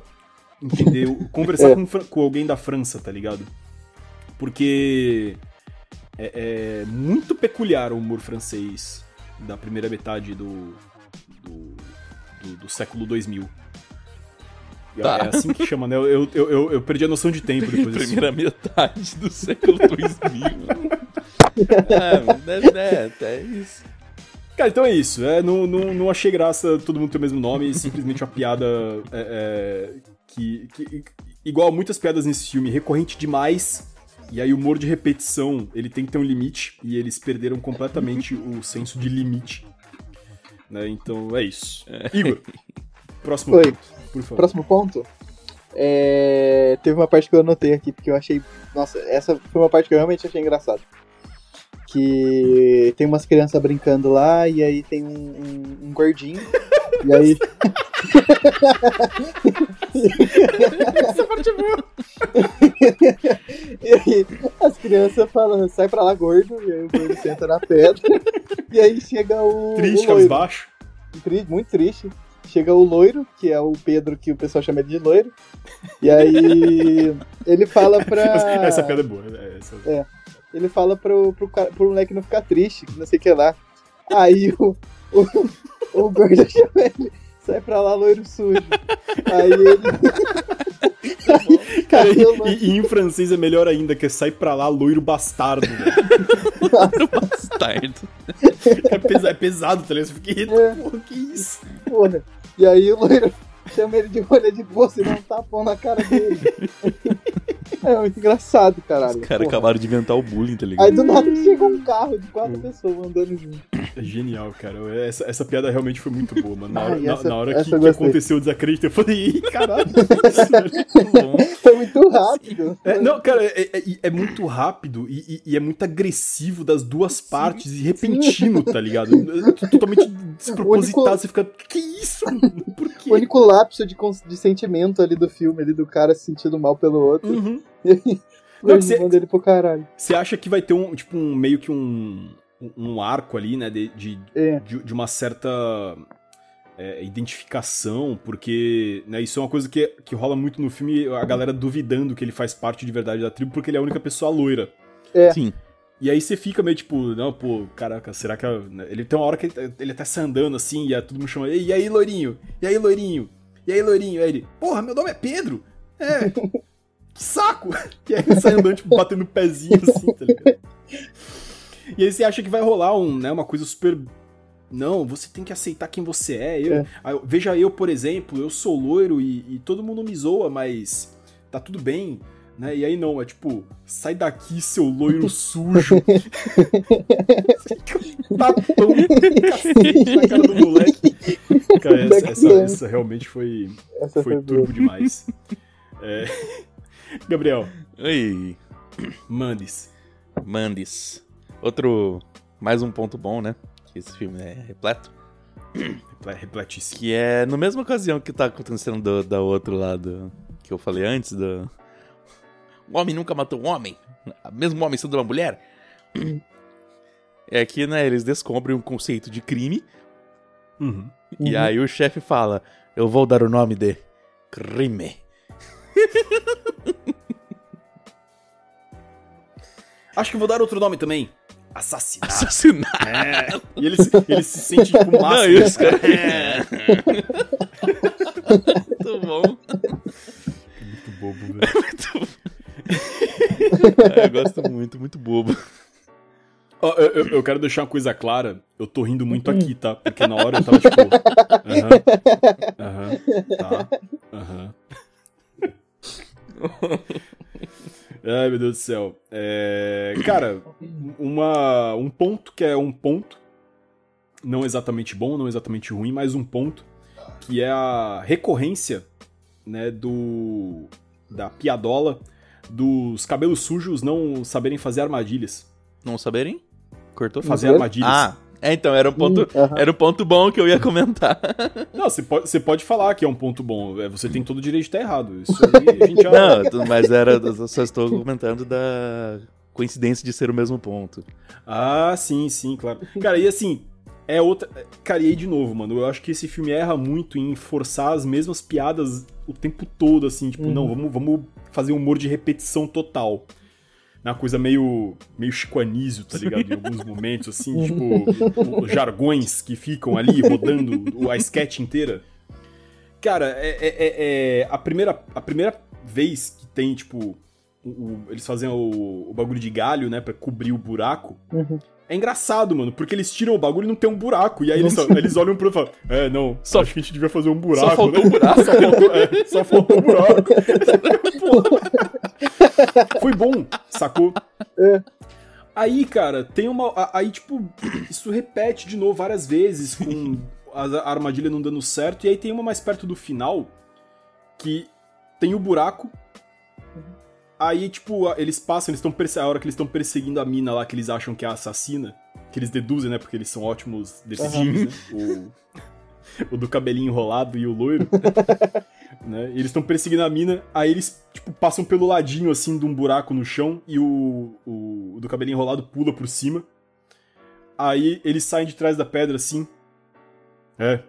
entender, conversar É. com, com alguém da França, tá ligado? Porque é, é muito peculiar o humor francês da primeira metade do, do, do, do século 2000. Tá. É assim que chama, né? Eu, eu, eu, eu perdi a noção de tempo depois desse Primeira metade do século 2000. é, é, é, é isso. Cara, então é isso. É, não, não, não achei graça todo mundo ter o mesmo nome, simplesmente uma piada é, é, que, que, igual muitas piadas nesse filme, recorrente demais. E aí o humor de repetição, ele tem que ter um limite, e eles perderam completamente o senso de limite. Né? Então é isso. Igor, próximo Oi. ponto, por favor. Próximo ponto. É, Teve uma parte que eu anotei aqui, porque eu achei. Nossa, essa foi uma parte que eu realmente achei engraçada. Que tem umas crianças brincando lá, e aí tem um, um- um gordinho. e aí. Essa parte é boa. E aí as crianças falam, sai pra lá, gordo, e aí o gordo senta na pedra. E aí chega o. Triste, o. Tri- muito triste. Chega o loiro, que é o Pedro que o pessoal chama de loiro. E aí ele fala pra. Essa piada é boa. é, Essa... Ele fala pro, pro, pro moleque não ficar triste, que não sei o que lá. Aí o, o, o gordo chama ele, sai pra lá, loiro sujo. Aí ele. Cara, Aí o e, e em francês é melhor ainda, que é sai pra lá, loiro bastardo, velho. Bastardo. É, pesa- é pesado, tá ligado? Eu fiquei, É. porra, que isso? Porra. E aí o loiro chama ele de rolha de bolsa e dá um tapão na cara dele. É muito engraçado, caralho. Os caras acabaram de inventar o bullying, tá ligado? Aí do nada chega um carro de quatro pessoas andando junto. É genial, cara. Essa, essa piada realmente foi muito boa, mano. Na hora, Ai, na- essa- na hora essa que, que aconteceu o desacredito, eu falei, ih, caralho, isso. Foi muito rápido. É, não, cara, é, é- é muito rápido e, e- é muito agressivo das duas partes e repentino, tá ligado? É Totalmente despropositado. único- Você fica, que isso? Por quê? O único lapso de, de sentimento ali do filme, ali do cara se sentindo mal pelo outro. Uhum. E aí, Não, ele que cê- manda ele pro caralho. Você acha que vai ter um, tipo, um meio que um, um arco ali, né, de, de, É. de, de uma certa é, identificação, porque né, isso é uma coisa que, que rola muito no filme, a galera duvidando que ele faz parte de verdade da tribo, porque ele é a única pessoa loira. É. Sim. E aí você fica meio tipo, não, pô, caraca, será que. a- né, Ele tem uma hora que ele, ele até sai andando assim, e aí todo mundo chama, e aí, loirinho? E aí, loirinho? E aí, loirinho? Aí ele, porra, meu nome é Pedro? É. que saco! E aí ele sai andando, tipo, batendo o pezinho assim, tá ligado? E aí você acha que vai rolar um, né, uma coisa super. Não, você tem que aceitar quem você é. Eu- É. Eu- veja eu, por exemplo, eu sou loiro e, e todo mundo me zoa, mas tá tudo bem. Né? E aí não, é tipo, sai daqui, seu loiro sujo. Tapão cacete na cara do moleque. Cara, essa, essa- essa realmente foi, Essa foi foi turbo demais. É. Gabriel, Oi, mandes. Mandes. Outro. Mais um ponto bom, né? Que esse filme é repleto. Reple- Repletíssimo. Que é na mesma ocasião que tá acontecendo do, da outro lado que eu falei antes, do. O homem nunca matou um homem, mesmo um homem sendo uma mulher. É que, né, eles descobrem um conceito de crime, Uhum. e Uhum. aí o chefe fala: Eu vou dar o nome de crime. Acho que vou dar outro nome também. Assassinato. Assassinar. É. E ele se, ele se sente tipo Não, massa. e os caras. É. Muito bom. Muito bobo, velho. É, eu gosto muito, muito bobo. Ó, eu, eu- eu quero deixar uma coisa clara. Eu tô rindo muito aqui, tá? Porque na hora eu tava tipo. Aham. Aham. Tá. Aham. Ai, meu Deus do céu. É, cara, uma, um ponto que é um ponto. Não exatamente bom, não exatamente ruim, mas um ponto. Que é a recorrência, né, do. Da piadola dos cabelos sujos não saberem fazer armadilhas. Não saberem? Cortou? Fazer armadilhas. Ah, é, então, era um ponto. Hum, aham. Era um ponto bom que eu ia comentar. Não, você pode, você pode falar que é um ponto bom. é, Você tem todo o direito de estar errado. Isso aí a gente já. Não, mas era. Eu só estou comentando da coincidência de ser o mesmo ponto. Ah, sim, sim, claro. Cara, e assim, é outra. Cara, e aí de novo, mano, eu acho que esse filme erra muito em forçar as mesmas piadas o tempo todo, assim, tipo, Uhum. não, vamos, vamos fazer um humor de repetição total. Uma coisa meio, meio Chico Anísio, tá ligado? Em alguns momentos, assim, tipo, jargões que ficam ali rodando a sketch inteira. Cara, é, é- é- é- a, primeira, a primeira vez que tem, tipo, o- o- eles fazem o, o bagulho de galho, né, pra cobrir o buraco, Uhum. é engraçado, mano, porque eles tiram o bagulho e não tem um buraco. E aí eles, eles olham pro outro e falam, é, não, Só- acho que a gente devia fazer um buraco. Só faltou né? um buraco. Só faltou, é, só faltou um buraco. Porra. Foi bom, sacou? É. Aí, cara, tem uma. Aí, tipo, isso repete de novo várias vezes com a armadilha não dando certo. E aí tem uma mais perto do final que tem o buraco. Aí, tipo, eles passam, eles estão a hora que eles estão perseguindo a mina lá que eles acham que é a assassina, que eles deduzem, né? Porque eles são ótimos detetives, né? O, o do cabelinho enrolado e o loiro. Né? E eles estão perseguindo a mina, aí eles, tipo, passam pelo ladinho, assim, de um buraco no chão e o, o, o do cabelinho enrolado pula por cima. Aí eles saem de trás da pedra, assim. É.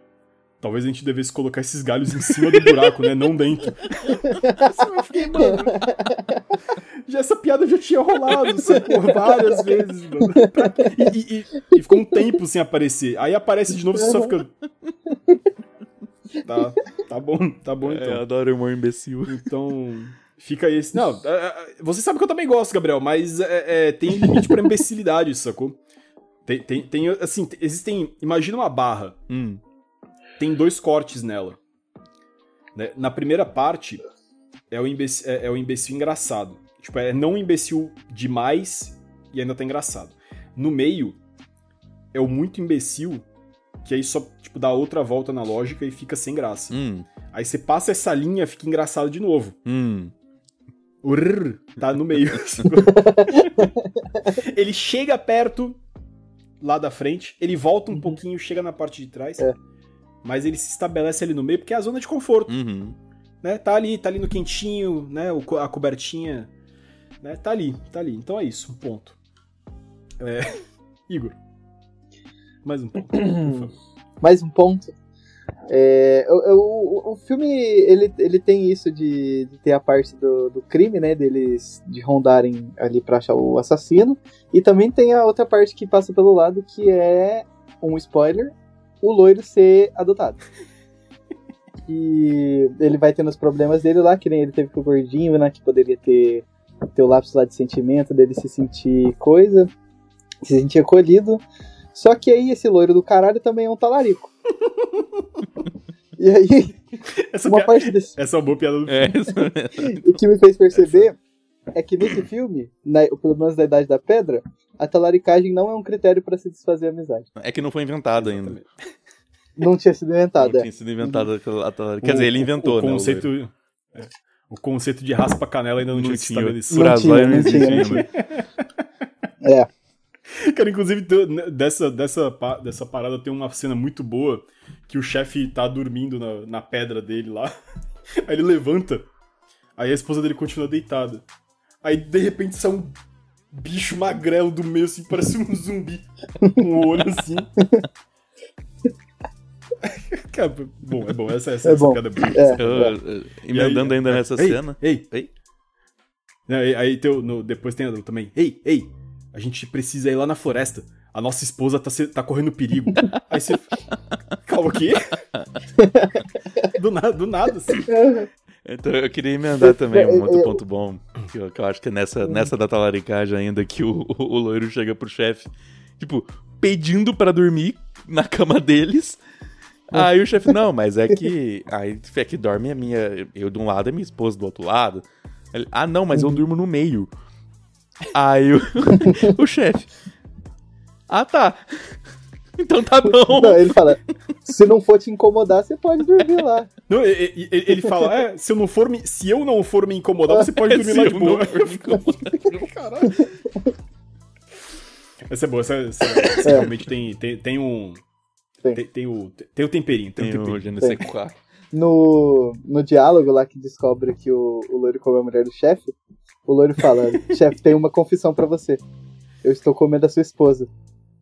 Talvez a gente devesse colocar esses galhos em cima do buraco, né? Não dentro. Eu fiquei, mano. Já essa piada já tinha rolado, sacou? Várias vezes, mano. E, e- e- e ficou um tempo sem aparecer. Aí aparece de novo e você só fica. Tá, tá bom, tá bom É, então. eu adoro humor imbecil. Então, fica esse. Não, é, é, você sabe que eu também gosto, Gabriel, mas é, é, tem limite pra imbecilidade, sacou? Tem, tem, tem, assim, tem- existem. Imagina uma barra, Hum. tem dois cortes nela. né? Na primeira parte, é o, imbecil, é, é o imbecil engraçado. Tipo, é não imbecil demais e ainda tá engraçado. No meio, é o muito imbecil, que aí só, tipo, dá outra volta na lógica e fica sem graça. Hum. Aí você passa essa linha, fica engraçado de novo. Hum. O rrr tá no meio. ele chega perto lá da frente, ele volta um pouquinho, chega na parte de trás. É. Mas ele se estabelece ali no meio porque é a zona de conforto, Uhum. né? Tá ali, tá ali no quentinho, né? A cobertinha, né? Tá ali, tá ali. Então é isso, um ponto. É... Igor. Mais um ponto. Mais um ponto. É, o, o- o filme ele, ele tem isso de, de ter a parte do, do crime, né? Deles de rondarem ali pra achar o assassino. E também tem a outra parte que passa pelo lado, que é um spoiler: o loiro ser adotado. E ele vai tendo os problemas dele lá, que nem ele teve com o gordinho, né? Que poderia ter, ter o lápis lá de sentimento, dele se sentir coisa, se sentir acolhido. Só que aí esse loiro do caralho também é um talarico. e aí, Essa, uma parte desse. essa é uma boa piada do É, filme. mesmo. O que me fez perceber é que nesse filme, na, pelo menos na Idade da Pedra, a talaricagem não é um critério pra se desfazer a amizade. É que não foi inventado ainda. Não tinha sido Não inventada. tinha sido inventado aquela- aquela- Quer dizer, ele inventou, o né? o conceito, é, o conceito de raspa-canela ainda não, Não tinha tinha. estabelecido. Não tinha, não tinha, existia não ainda. É. Cara, inclusive, né, dessa, dessa, dessa parada tem uma cena muito boa que o chefe tá dormindo na, na pedra dele lá. Aí ele levanta. Aí a esposa dele continua deitada. Aí de repente sai um bicho magrelo do meio, assim, parece um zumbi. Com o olho assim. Cara, bom, é bom. Essa, essa, É essa bom. piada é boa. É. Eu, eu, emendando ainda nessa ei, cena. Ei, Ei. Não, aí, aí tem o- no- depois tem a- também. Ei, ei, a gente precisa ir lá na floresta. A nossa esposa tá, se- tá correndo perigo. Aí você. Calma, o quê? Do nada, do nada, assim. Então eu queria emendar também um outro ponto bom. Que eu, que eu acho que é nessa, nessa da talaricagem ainda que o, o loiro chega pro chefe, tipo, pedindo pra dormir na cama deles. Aí o chefe, não, mas é que. Aí é que dorme a minha. Eu de um lado e minha esposa do outro lado. Ele, ah, não, mas eu durmo no meio. Aí o, o chefe. Ah, tá. Então tá bom. Não, ele fala: se não for te incomodar, você pode dormir lá. Não, e- e- e- ele fala: é, se eu não for me, se eu não for me incomodar, você pode dormir Se lá de boa. Caralho. Essa é boa, essa, essa- essa É. realmente tem, tem, tem um. Tem. Tem, tem o, tem o temperinho, tem, Tem o temperinho. No, no diálogo lá que descobre que o, o loiro comeu a mulher do chefe, o loiro fala: chefe, tem uma confissão pra você. Eu estou comendo a sua esposa.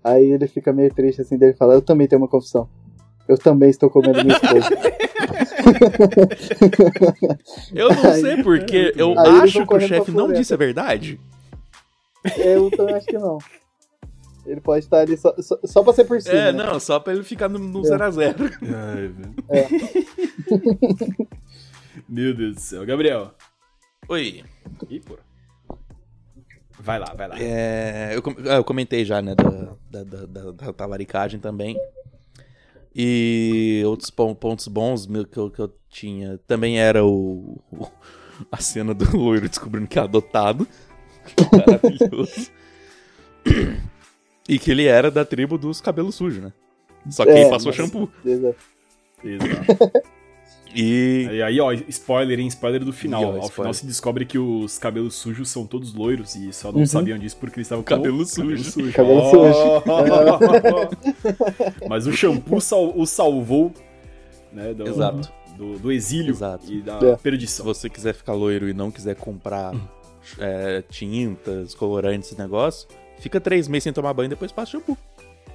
Aí ele fica meio triste assim, dele fala: Eu também tenho uma confissão. Eu também estou comendo minha esposa. Eu não Aí- sei porque eu acho que o chefe não disse a verdade. Eu também acho que não. Ele pode estar ali só, só, só pra ser por cima. É, né? não, só pra ele ficar no, no É. 0x0. Ai, velho. É. Meu Deus do céu. Gabriel. Oi. Ih, porra. Vai lá, vai lá. É, eu, ah, eu comentei já, né, da, da, da, da- da talaricagem também. E outros pon- pontos bons meu, que, eu, que eu tinha também era o, o- a cena do loiro descobrindo que é adotado. Maravilhoso. e que ele era da tribo dos cabelos sujos, né? Só que É, ele passou mas- shampoo. Exato. Exato. E. E aí, ó, spoiler, hein? Spoiler do final. Ih, ó, Ao spoiler. final se descobre que os cabelos sujos são todos loiros e só não Uhum. sabiam disso porque eles estavam com Cabelo o sujo. Cabelo Oh! Mas o shampoo sal- o salvou, né? Do, Exato. Do, do exílio Exato. e da É. Se perdição. você quiser ficar loiro e não quiser comprar é, tintas, colorantes, esse negócio, fica três meses sem tomar banho e depois passa shampoo.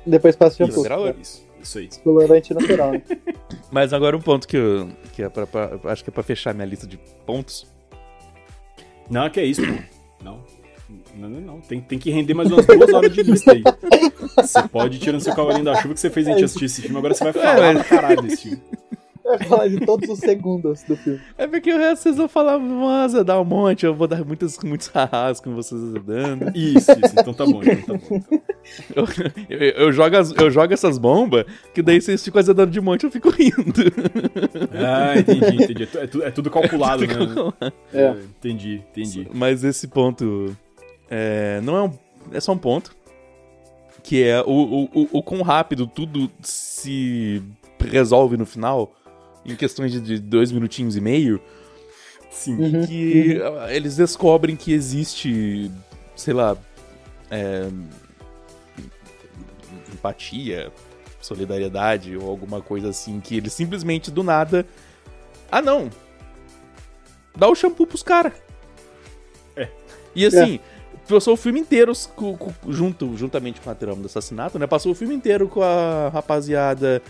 Depois passa shampoo. Isso, era Isso, isso aí. Colorante natural. né? Mas agora um ponto que, eu, que é pra, pra- acho que é pra fechar minha lista de pontos. Não, que é isso, pô. Não. Não, não, não. Tem, tem que render mais umas duas horas de lista aí. Você pode ir tirando seu cavalinho da chuva que você fez a gente assistir esse filme, agora você vai falar É, pra caralho desse filme. Vai falar de todos os segundos do filme. É porque o resto vocês vão falar, nossa, dá um monte, eu vou dar muitas, muitos arras com vocês dando. Isso, isso. Então tá bom, então tá bom. então. Eu, eu, eu jogo as- eu jogo essas bombas, que daí vocês ficam dando de monte eu fico rindo. Ah, entendi, entendi. É tu- É, tu- é tudo calculado, né? É. É, entendi, entendi. Mas esse ponto é, não é um. É só um ponto. Que é o, o, o, o quão rápido tudo se resolve no final. Em questões de, de dois minutinhos e meio. Sim. Uhum. Que eles descobrem que existe, sei lá. é, empatia, solidariedade ou alguma coisa assim. Que eles simplesmente do nada. Ah, não! Dá o shampoo pros caras. É. E assim, passou o filme inteiro com- com- junto, juntamente com a trama do assassinato, né? Passou o filme inteiro com a rapaziada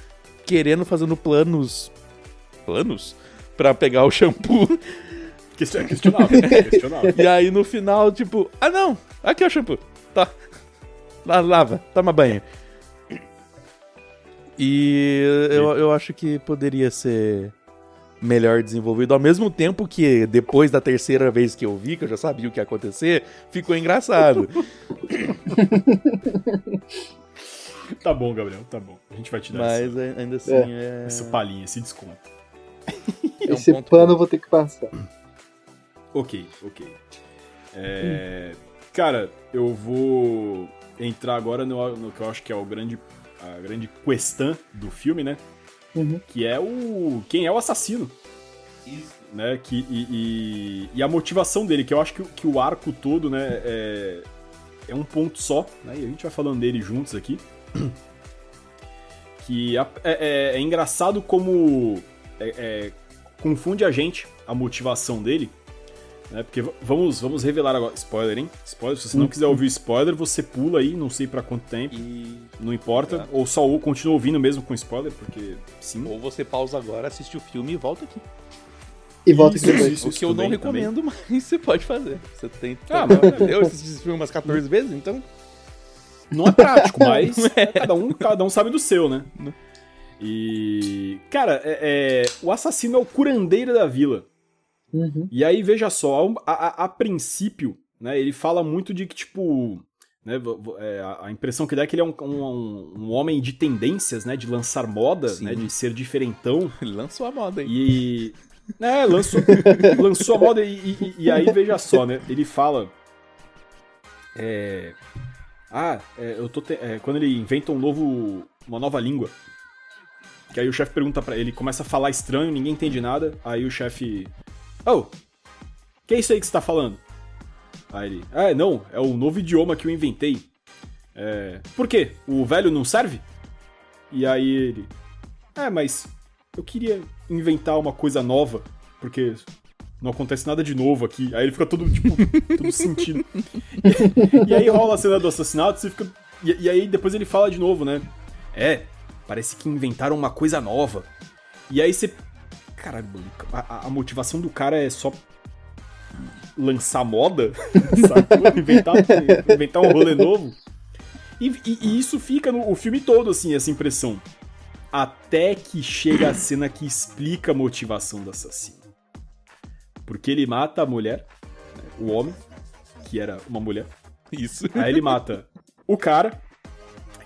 querendo, fazendo planos. Planos? Pra pegar o shampoo. É questionável, é questionável. E aí no final, tipo, ah não, aqui é o shampoo. Tá. La- Lava, toma banho. E eu, eu acho que poderia ser melhor desenvolvido. Ao mesmo tempo que depois da terceira vez que eu vi, que eu já sabia o que ia acontecer, ficou engraçado. Tá bom, Gabriel, tá bom. A gente vai te dar Mas essa, ainda assim É. é. essa palhinha, esse desconto. é um Esse ponto pano bom. eu vou ter que passar. Ok, ok. É, Cara, eu vou entrar agora no, no que eu acho que é o grande, a grande questão do filme, né? Uhum. Que é o. Quem é o assassino? Né? Que, e, e, e a motivação dele, que eu acho que, o- que o arco todo, né, é, é um ponto só, né? E a gente vai falando dele juntos aqui. Que é, é- é engraçado como é- é, confunde a gente a motivação dele. Né? Porque vamos, vamos revelar agora. Spoiler, hein? Spoiler. Se você não quiser ouvir spoiler, você pula aí, não sei pra quanto tempo. E... Não importa. Exato. Ou só ou continua ouvindo mesmo com spoiler, porque sim. Ou você pausa agora, assiste o filme e volta aqui. E volta Isso, aqui depois. isso. o que eu não também, recomendo, mas você pode fazer. Você tem. Ah, mas- eu assisti esse filme umas 14 vezes, então. Não é prático, mas é, cada, um, cada um sabe do seu, né? E. Cara, é- é, o assassino é o curandeiro da vila. Uhum. E aí, veja só, a, a- a princípio, né, ele fala muito de que, tipo. Né, é, a- impressão que dá é que ele é um, um- um homem de tendências, né? De lançar moda, Sim. né? De ser diferentão. Ele lançou a moda aí. E. É, lançou, lançou a moda e, e- e aí, veja só, né? Ele fala. É. Ah, é, eu tô. te- é, quando ele inventa um novo. uma nova língua. Que aí o chefe pergunta pra ele, começa a falar estranho, ninguém entende nada. Aí o chefe. Oh! Que é isso aí que você tá falando? Aí ele. Ah, não, é o novo idioma que eu inventei. É. Por quê? O velho não serve? E aí ele. É, mas eu queria inventar uma coisa nova, porque não acontece nada de novo aqui. Aí ele fica todo, tipo, todo sentido. E, e aí rola a cena do assassinato, você fica. E, e aí depois ele fala de novo, né? É, parece que inventaram uma coisa nova. E aí você. Caralho, a, a- motivação do cara é só lançar moda, sacou? Inventar, inventar um rolê novo. E, e- e isso fica no o filme todo, assim, essa impressão. Até que chega a cena que explica a motivação do assassino. Porque ele mata a mulher, né, o homem, que era uma mulher. Isso. Aí ele mata o cara,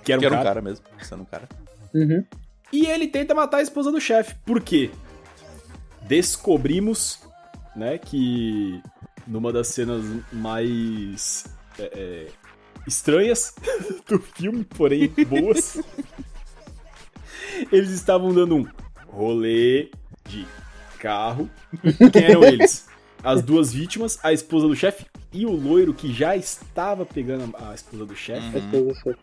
que era um, que era um cara, cara mesmo. Sendo um cara. Uhum. E ele tenta matar a esposa do chefe. Por quê? Descobrimos, né, que numa das cenas mais é, é, estranhas do filme, porém boas, eles estavam dando um rolê de carro. Quem eram eles? As duas vítimas, a esposa do chefe e o loiro que já estava pegando a esposa do chefe isso.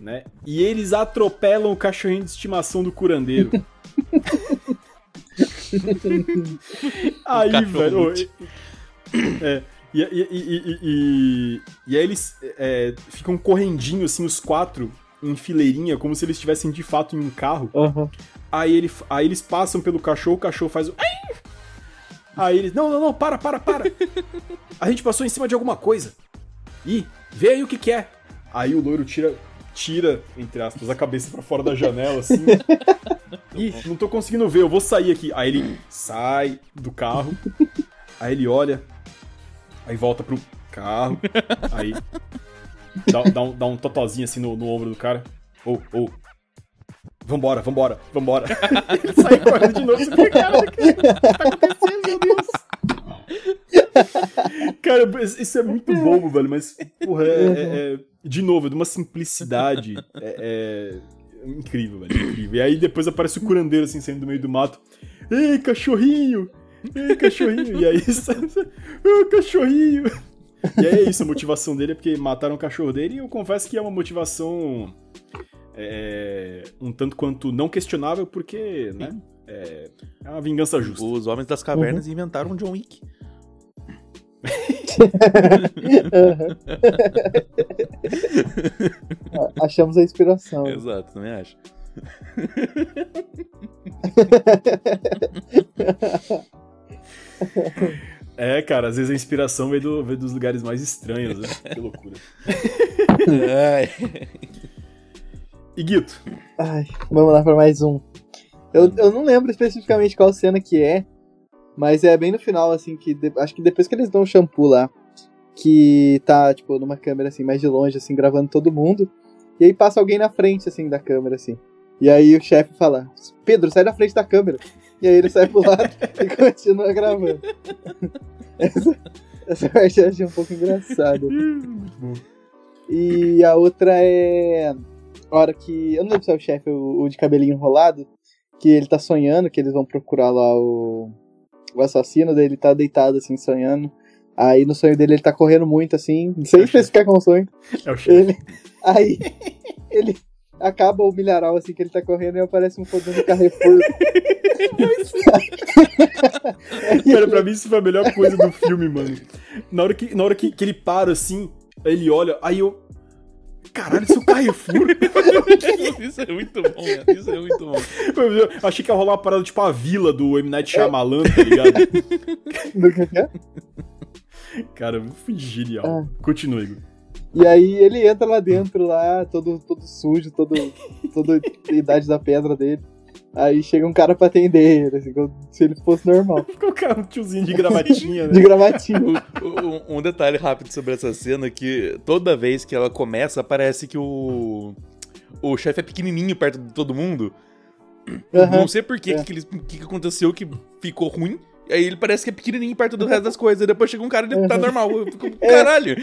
Né? E eles atropelam o cachorrinho de estimação do curandeiro. aí, velho. é, e, e, e, e, e- e aí eles é, ficam correndinho, assim, os quatro, em fileirinha, como se eles estivessem de fato em um carro. Aham. Aí, ele, aí eles passam pelo cachorro, o cachorro faz o. Aí eles. Não, não, não, para, para, para! A gente passou em cima de alguma coisa. Ih, vê aí o que, que é. Aí o loiro tira, tira, entre aspas, a cabeça pra fora da janela, assim. Ih, não tô conseguindo ver, eu vou sair aqui. Aí ele sai do carro, aí ele olha, aí volta pro carro, aí dá, dá um, dá um totozinho assim no, no ombro do cara. Ô, ô, vambora, vambora, vambora. ele sai correndo de novo, você fica, cara, o que tá acontecendo, meu Deus? Cara, isso é muito bobo, velho, mas, porra, é, é- é- de novo, é de uma simplicidade é, é incrível, velho, incrível. E aí depois aparece o curandeiro, assim, saindo do meio do mato. Ei, cachorrinho! Ei, cachorrinho! E aí, ô, cachorrinho! E aí é isso, a motivação dele é porque mataram o cachorro dele e eu confesso que é uma motivação é, um tanto quanto não questionável, porque, né, é, é uma vingança justa. Os homens das cavernas inventaram um John Wick. Ah, Achamos a inspiração. Exato, também acho. É, cara, às vezes a inspiração vem, do, vem dos lugares mais estranhos, né? Que loucura. Ai. E Guito, Ai, vamos lá pra mais um. Eu, eu não lembro especificamente qual cena que é, mas é bem no final, assim, que de- acho que depois que eles dão o shampoo lá, que tá, tipo, numa câmera assim, mais de longe, assim, gravando todo mundo, e aí passa alguém na frente, assim, da câmera, assim. E aí o chefe fala, Pedro, sai da frente da câmera. E aí ele sai pro lado e continua gravando. Essa, essa parte eu achei um pouco engraçada. E a outra é a hora que. Eu não lembro se é o chefe, o, o de cabelinho enrolado, que ele tá sonhando, que eles vão procurar lá o, o assassino, daí ele tá deitado assim, sonhando. Aí no sonho dele ele tá correndo muito, assim, sem especificar qual sonho. é o chefe. Ele, aí ele acaba o milharal assim que ele tá correndo e aparece um fodendo Carrefour. Cara, pra mim isso foi a melhor coisa do filme, mano. Na hora que, na hora que, que ele para assim, ele olha, aí eu. Caralho, isso é o Carrefour? Isso é muito bom, cara. Isso é muito bom. Eu achei que ia rolar uma parada tipo a vila do M. Night Shyamalan, tá ligado? Do que é? Cara, foi genial. Ah. Continua, Igor. E aí ele entra lá dentro, lá, todo, todo sujo, todo, toda a idade da pedra dele. Aí chega um cara pra atender ele, assim, como se ele fosse normal. Ficou o cara um tiozinho de gravatinha, De né? gravatinha. O- o- um detalhe rápido sobre essa cena é que toda vez que ela começa, parece que o. O chefe é pequenininho perto de todo mundo. Aham. Não sei por que, é. que, que, que aconteceu que ficou ruim. Aí ele parece que é pequenininho perto do resto das coisas. Depois chega um cara e ele tá normal. Eu fico, caralho.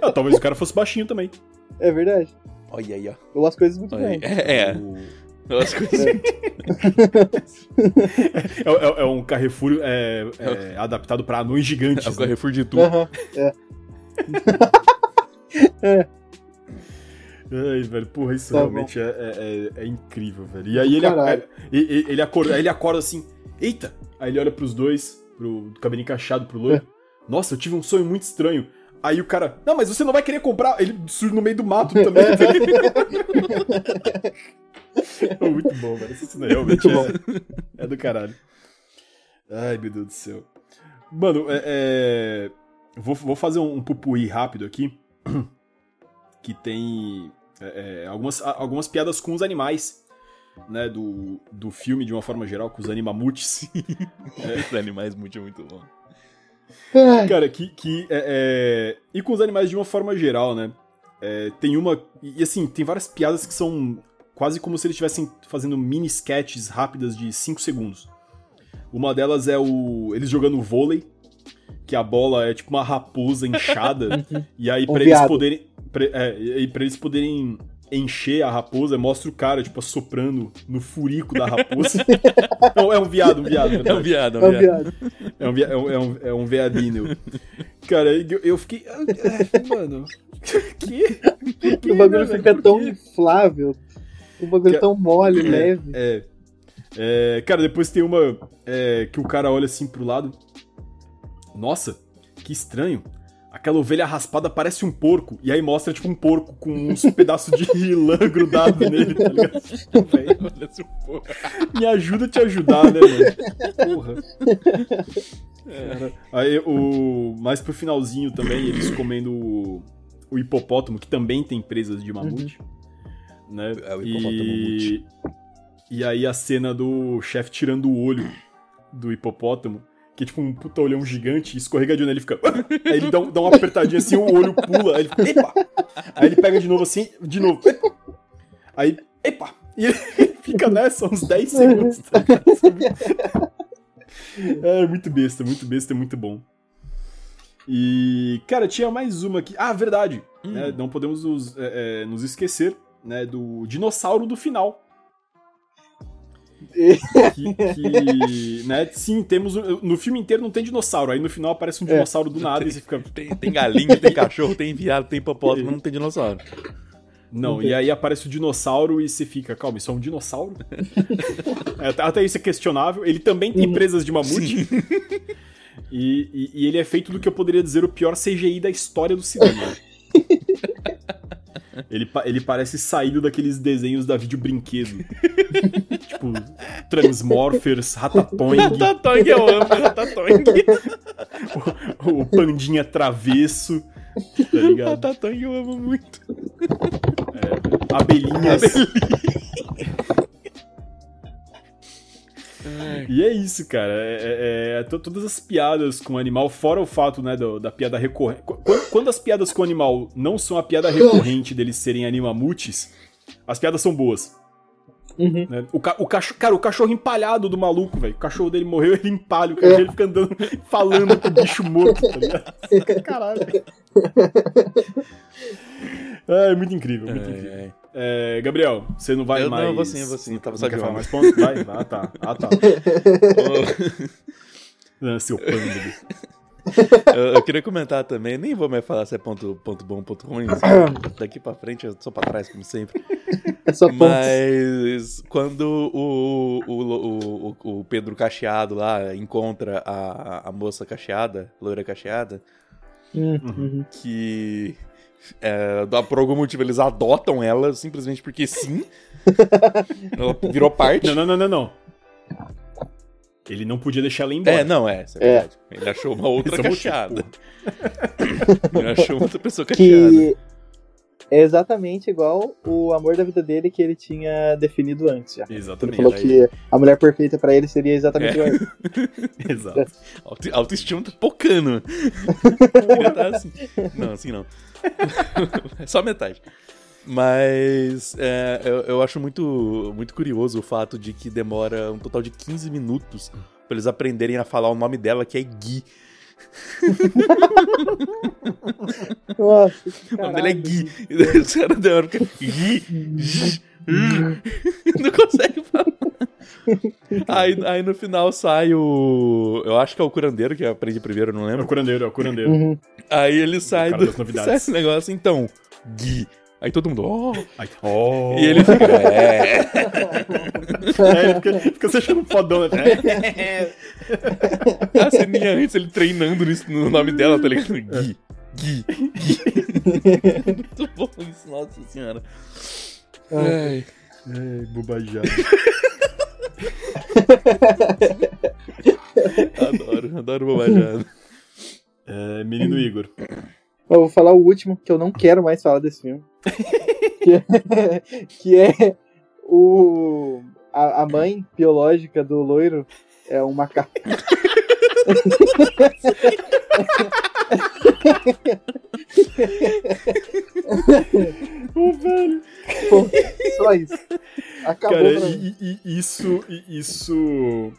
Ah, talvez o cara fosse baixinho também. É verdade. Olha aí, ó. Ou as coisas muito Olha bem. É, é. O- As coisas. É, é- é um Carrefour é, é, adaptado pra anões gigantes. É o né? Carrefour de tudo. Aham. Ai, velho, porra, isso Tá realmente é, é- é- é incrível, velho. E aí ele, é- ele, ele acorda, ele acorda assim, eita! Aí ele olha pros dois, pro do cabelinho encaixado pro loiro. Nossa, eu tive um sonho muito estranho. Aí o cara, não, mas você não vai querer comprar. Ele surge no meio do mato também. É muito bom, velho. Essa cena realmente Muito é, é do caralho. Ai, meu Deus do céu. Mano, é, é, Vou, vou fazer um, pupuí rápido aqui. que tem é, é, algumas, algumas piadas com os animais, né, do, do filme de uma forma geral, com os animamutes. Os animais muito, muito bom. Cara, que. que é, é, E com os animais de uma forma geral, né? É, tem uma. E assim, tem várias piadas que são quase como se eles estivessem fazendo mini sketches rápidas de 5 segundos. Uma delas é o. Eles jogando vôlei, que a bola é tipo uma raposa inchada. e aí, Um pra eles viado. poderem. Pra, é, e pra eles poderem encher a raposa, mostra o cara, tipo, assoprando no furico da raposa. Não, é um viado, um viado. É um viado, é é um um viado. viado. É um, via- é um, é um, é um veadinho. Cara, eu, eu fiquei. é, Mano. Que? que O bagulho né, fica tão inflável. O bagulho Que- tão mole, leve. É. É, cara, depois tem uma é, que o cara olha assim pro lado. Nossa, que estranho. Aquela ovelha raspada parece um porco. E aí mostra, tipo, um porco com uns pedaços de lã grudado nele, tá ligado? Me ajuda a te ajudar, né, mano? Porra. Cara. Aí o. Mais pro finalzinho também, eles comendo o, o hipopótamo, que também tem presas de mamute. Né? É, o hipopótamo e... e aí a cena do chefe tirando o olho do hipopótamo. Que é tipo um puta olhão gigante, escorrega de onde ele fica. Aí ele dá, um- dá uma apertadinha assim, o olho pula, aí ele fica. Epa! Aí ele pega de novo assim, de novo. Epa! Aí, epa! E ele fica nessa uns 10 segundos. tá? É muito besta, muito besta, é muito bom. E, cara, tinha mais uma aqui. Ah, verdade. né, não podemos nos, é, é, nos esquecer né, do dinossauro do final. que, que, né, sim, temos. No filme inteiro não tem dinossauro. Aí no final aparece um É. dinossauro do nada e você fica. Tem, tem galinha, tem cachorro, tem viado, tem hipopótamo, mas não tem dinossauro. Não, Não e tem. aí aparece o dinossauro e você fica, calma, isso é um dinossauro? É, até- até isso é questionável. Ele também tem presas de mamute. E, e- e ele é feito do que eu poderia dizer o pior CGI da história do cinema. Ele, ele parece saído daqueles desenhos da vídeo brinquedo. tipo, Transmorphers, Ratatouille, Ratatouille, eu amo Ratatouille. o, o Pandinha Travesso, tá ligado? Ratatouille eu amo muito. Abelhinhas. E é isso, cara. É, é- é to- todas as piadas com o animal, fora o fato, né, do- da piada recorrente. Quando, quando as piadas com o animal não são a piada recorrente deles serem animamutes, as piadas são boas. Uhum. né? O, ca o cachorro, cara, o cachorro empalhado do maluco, velho. O cachorro dele morreu, ele empalha, o cachorro ele fica andando, falando com o bicho morto, tá ligado? Caralho. É, é muito incrível, muito incrível. É, É, Gabriel, você não vai Eu não, mais. eu vou sim, eu vou sim, tava só não quer falar mais pontos? Vai? Ah, tá. Ah, tá. Ah, seu pândego. eu, eu queria comentar também, nem vou mais falar se é ponto, ponto bom, ponto ruim. Daqui pra frente eu sou pra trás, como sempre. É só. Mas quando o, o, o, o Pedro Cacheado lá encontra a, a moça cacheada, loira cacheada, Hum, uhum. que é, por algum motivo eles adotam ela simplesmente porque sim. ela virou parte. Não, não, não, não, não. Ele não podia deixar ela embora. É, não, é, isso é, É. verdade. Ele achou uma outra é motivo, Ele achou outra pessoa cacheada. É exatamente igual o amor da vida dele que ele tinha definido antes já. Ele Exatamente. falou aí- que a mulher perfeita pra ele seria exatamente É. igual. a ele. Exato. Auto- autoestima tá pocando. Ele tá assim. Não, assim não. É só metade. Mas é, eu, eu acho muito, muito curioso o fato de que demora um total de 15 minutos pra eles aprenderem a falar o nome dela, que é Gui. Nossa, O nome dela é. Gui. E daí os caras demoram pra Gui. Não consegue falar. Aí, aí no final sai o. Eu acho que é o curandeiro que eu aprendi primeiro, não É o lembro. curandeiro, é o curandeiro. Uhum. Aí ele sai cara do. Sai esse negócio, então. Gui. Aí todo mundo. Oh. Ai, oh. E ele fica. É. É, ele fica, fica se achando fodão, né? A ceninha antes, ele treinando nisso- no nome dela, tá ligado? Gui. Gui. Gui. Muito bom isso, nossa senhora. Ai. Ai, bobajada. Adoro, adoro bobajada. É, menino Igor. Eu vou falar o último, que eu não quero mais falar desse filme. que, é, que é o. A, a mãe biológica do loiro é um macaco. Ô, velho. Pô, só isso. Acabou Cara, e, e- isso. e isso.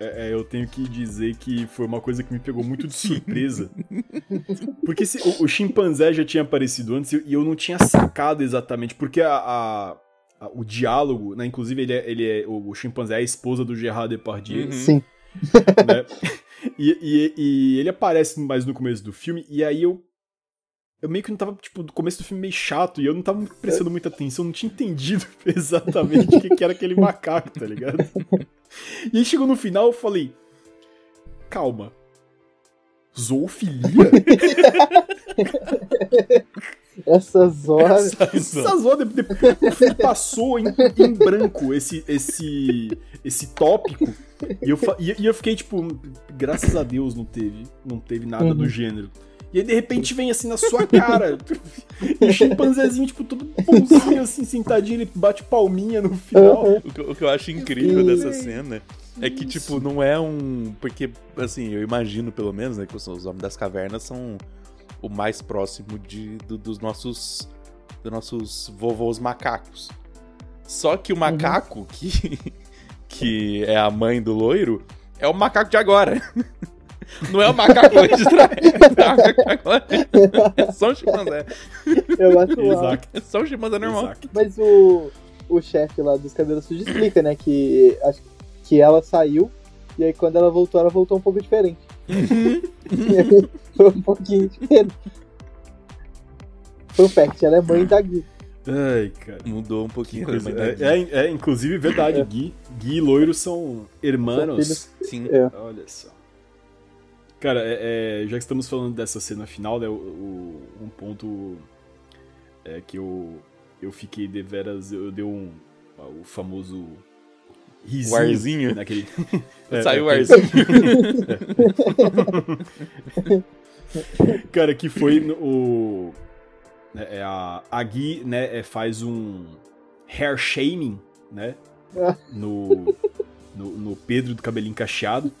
É, é, eu tenho que dizer que foi uma coisa que me pegou muito de surpresa. Porque se- o, o chimpanzé já tinha aparecido antes e eu não tinha sacado exatamente. Porque a, a- a- o diálogo, né? Inclusive, ele é, ele é- o, o chimpanzé é a esposa do Gerard Depardieu. Uhum. Sim. né? E, e- e ele aparece mais no começo do filme, e aí eu. Eu meio que não tava, tipo, no começo do filme meio chato, e eu não tava prestando muita atenção, não tinha entendido exatamente o que, que era aquele macaco, tá ligado? E aí chegou no final, eu falei. Calma. Zoofilia? Essas horas. Essa zona de- de- o filme passou em, em branco esse, esse, esse tópico. E eu, e, e eu fiquei tipo, graças a Deus não teve, não teve nada Uhum. do gênero. E aí de repente vem assim na sua cara. E o chimpanzézinho, tipo, todo bonzinho assim, sentadinho, ele bate palminha no final. Uhum. O que, o que eu acho incrível Sim. dessa cena é que, tipo, não é um. Porque, assim, eu imagino pelo menos, né, que os, Homens das Cavernas são o mais próximo de, do- dos nossos. dos nossos vovôs macacos. Só que o macaco que. que é a mãe do loiro é o macaco de agora. Não é o macaco lá de trás. É o macaco de agora. É só um chimpanzé. Eu acho. Exato. É só um chimpanzé normal. Exato. Mas o, o chefe lá dos cabelos sujos explica, né? Que, acho que ela saiu e aí quando ela voltou, ela voltou um pouco diferente. E aí Foi um pouquinho diferente. Fun fact, ela é mãe da Gui. Ai, cara. Mudou um pouquinho. Coisa- é, é- é, inclusive verdade, Gui, Gui e Loiro são irmãos. Sim. É. Olha só. Cara, é- é, já que estamos falando dessa cena final, né, o- o- um ponto é que eu, eu fiquei deveras, eu dei um, o famoso risinho. O arzinho? Naquele, É, Saiu o é, arzinho. Cara, que foi no, o. né, é a, a Gui, né, é, faz um hair shaming, né? No, no, no Pedro do cabelinho cacheado,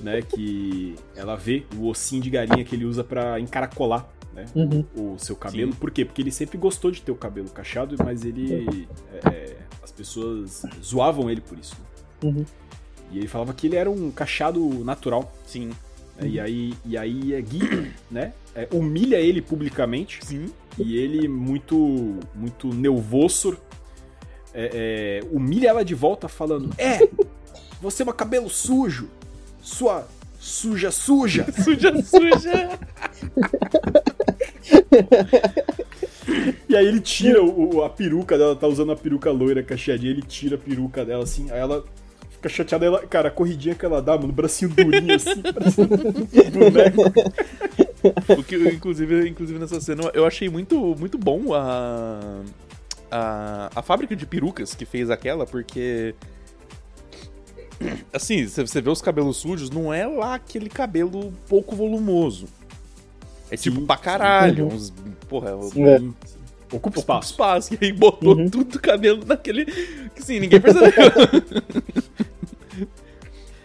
né? Que ela vê o ossinho de galinha que ele usa pra encaracolar, né? Uhum. O seu cabelo. Por quê? Porque ele sempre gostou de ter o cabelo cacheado, mas ele. é, é, as pessoas zoavam ele por isso. né? Uhum. E ele falava que ele era um cacheado natural. Sim. né? E aí, e aí é Gui, né? é, humilha ele publicamente Sim. e ele muito muito nervoso é, é, humilha ela de volta falando é você é um cabelo sujo sua suja suja Suja, suja. e aí ele tira o, a peruca dela tá usando a peruca loira cacheadinha ele tira a peruca dela assim aí ela fica chateada ela, cara a corridinha que ela dá mano bracinho durinho assim parecendo um boneco O que, inclusive, inclusive, nessa cena, eu achei muito, muito bom a, a, a fábrica de perucas que fez aquela, porque. Assim, você você vê os cabelos sujos, não é lá aquele cabelo pouco volumoso. É tipo Sim, pra caralho. sim. Uns, porra, um- É. Sim, sim. ocupa um espaço espaço. E aí botou Uhum. tudo o cabelo naquele. Que assim, ninguém percebeu.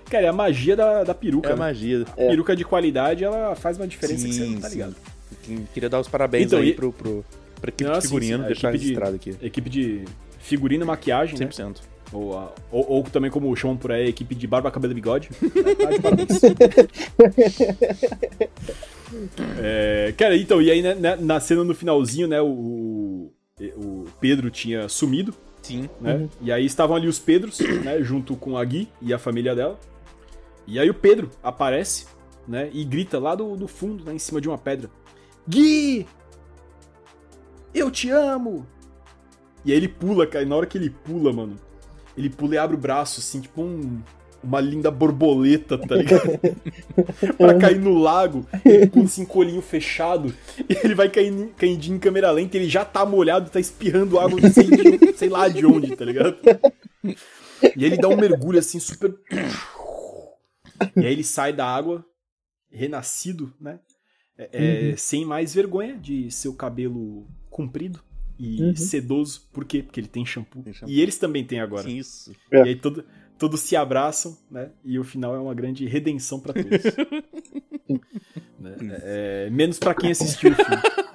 cara é a magia da, da peruca é a né? magia. É. peruca de qualidade, ela faz uma diferença que você não tá Sim, ligado. sim. Queria dar os parabéns Então, aí e- pro, pro, pra equipe Não, de sim, figurino, sim, a deixar equipe de- registrado aqui. Equipe de figurino e maquiagem, né? 100%. Ou, a- ou, ou também como chamam por aí, a equipe de barba, cabelo e bigode. É, cara, então, e aí né, né, na cena no finalzinho, né, o, o Pedro tinha sumido, Sim. né? Uhum. E aí estavam ali os Pedros, né, junto com a Gui e a família dela. E aí o Pedro aparece, né, e grita lá do, do fundo, né, em cima de uma pedra. Gui! Eu te amo! E aí ele pula, cara, e na hora que ele pula, mano, ele pula e abre o braço, assim, tipo um, uma linda borboleta, tá ligado? pra cair no lago, ele pula assim, com olhinho fechado, e ele vai caindo, caindo em câmera lenta, ele já tá molhado, tá espirrando água, não sei, de- sei lá de onde, tá ligado? E aí ele dá um mergulho assim, super. E aí ele sai da água, renascido, né? é, é, sem mais vergonha de seu cabelo comprido e Uhum. sedoso. Por quê? Porque ele tem shampoo. Tem shampoo. E eles também têm agora. Isso. É. E aí todo, todos se abraçam, né? E o final é uma grande redenção pra todos. Né? É, menos pra quem assistiu o filme.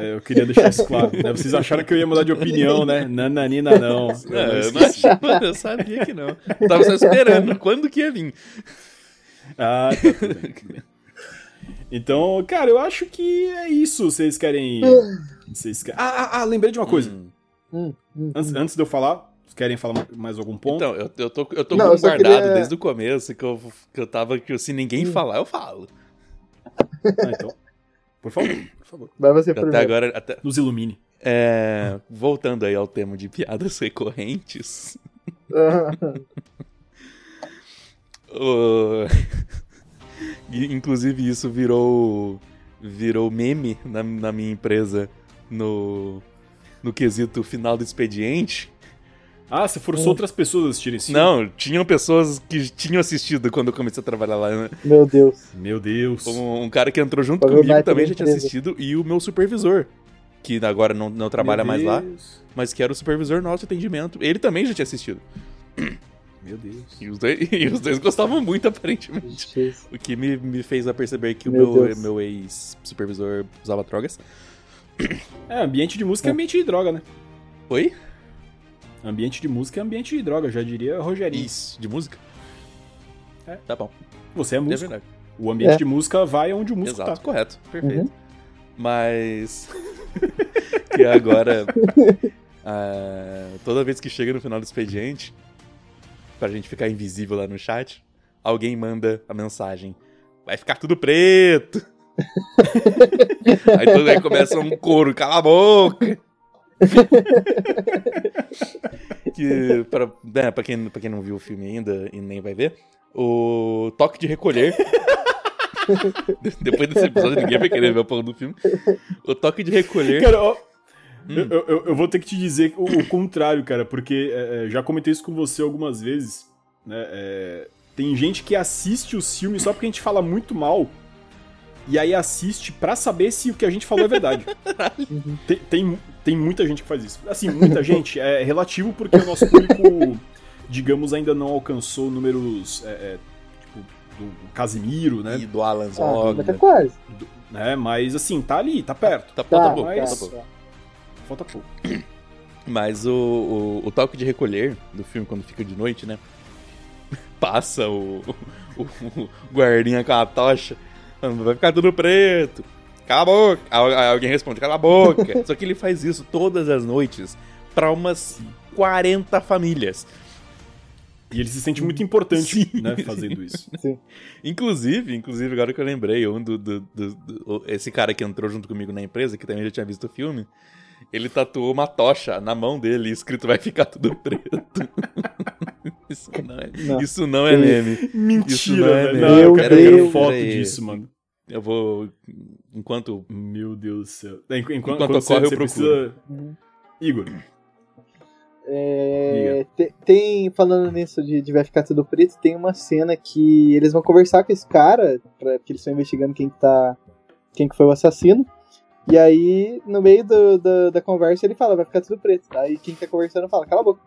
É, eu queria deixar isso claro. né? Vocês acharam que eu ia mudar de opinião, né? Nananina, não. Eu não Não, eu, não achava, eu sabia que não. Eu tava só esperando. Quando que ia vir? Ah, tá, tudo bem, tudo bem. Então, cara, eu acho que é isso. Vocês querem. Vocês querem... Ah, ah, ah, lembrei de uma coisa. Hum. Hum, hum, Antes, antes de eu falar, vocês querem falar mais algum ponto? Então, eu, eu tô, eu tô Não, guardado queria- desde o começo que eu, que eu tava que se ninguém Hum. falar, eu falo. Ah, então. Por favor, por favor. Vai você Até primeiro. agora, até, Nos ilumine. é, voltando aí ao tema de piadas recorrentes. e, Inclusive isso virou virou meme na, na minha empresa no no quesito final do expediente. Ah, você forçou outras pessoas a assistirem esse filme? Não, tinham pessoas que tinham assistido quando eu comecei a trabalhar lá. né? Meu Deus. Meu Deus. Um, um cara que entrou junto o comigo também da já tinha assistido, e o meu supervisor, que agora não, não trabalha Meu mais lá, mas que era o supervisor nosso de atendimento. Ele também já tinha assistido. Meu Deus. E os dois, e os dois gostavam muito, aparentemente. Jesus. O que me, me fez a perceber que o Meu meu, Deus. meu ex-supervisor usava drogas. É, ambiente de música é ambiente de droga, né? Oi? Ambiente de música é ambiente de droga, já diria Rogerinho. Isso, de música? É. Tá bom, Você é é músico. verdade. o ambiente É. de música vai onde o músico Exato, tá. correto, perfeito. Uhum. Mas. que agora. ah, toda vez que chega no final do expediente, pra gente ficar invisível lá no chat, alguém manda a mensagem: Vai ficar tudo preto! Aí todo aí começa um coro, cala a boca! que, pra, né, pra, quem, pra quem não viu o filme ainda e nem vai ver, o toque de recolher. Depois desse episódio, ninguém vai querer ver o porra do filme. O toque de recolher. Cara, ó, Hum. eu, eu- eu vou ter que te dizer o, o contrário, cara, porque é, é, já comentei isso com você algumas vezes, né? é, tem gente que assiste os filmes só porque a gente fala muito mal. E aí assiste pra saber se o que a gente falou é verdade. Uhum. tem, tem, tem muita gente que faz isso. Assim, muita gente é relativo porque o nosso público, digamos, ainda não alcançou números, é, é, tipo, do Casimiro, né? E do Alan Ah, Zog. tá quase. Do- né? Mas assim, tá ali, tá perto. Tá, Tá, tá bom, mas- tá bom. Falta pouco. Mas o, o, o toque de recolher do filme, quando fica de noite, né? Passa o, o, o guardinha com a tocha. Vai ficar tudo preto. Cala a boca. Alguém responde, cala a boca. Só que ele faz isso todas as noites pra umas 40 famílias. E ele se sente muito importante, Sim. né, fazendo isso. Inclusive, inclusive, agora que eu lembrei, um do, do- do- do- esse cara que entrou junto comigo na empresa, que também já tinha visto o filme, ele tatuou uma tocha na mão dele, escrito vai ficar tudo preto. Isso não é, Não. Isso não é meme. Isso não Mentira, é mesmo. Não, eu quero, eu quero Deus. foto Peraí. disso, mano. Eu vou. Enquanto. Meu Deus do céu. É, enqu- enquanto, Enquanto enquanto você, ocorre, eu procuro. precisa... Uhum. Igor, É, te- tem, falando nisso de, de vai ficar tudo preto, tem uma cena que eles vão conversar com esse cara, pra, porque eles estão investigando quem que tá. quem que foi o assassino. E aí, no meio do, do- da conversa, ele fala, vai ficar tudo preto. Aí quem tá conversando fala, cala a boca.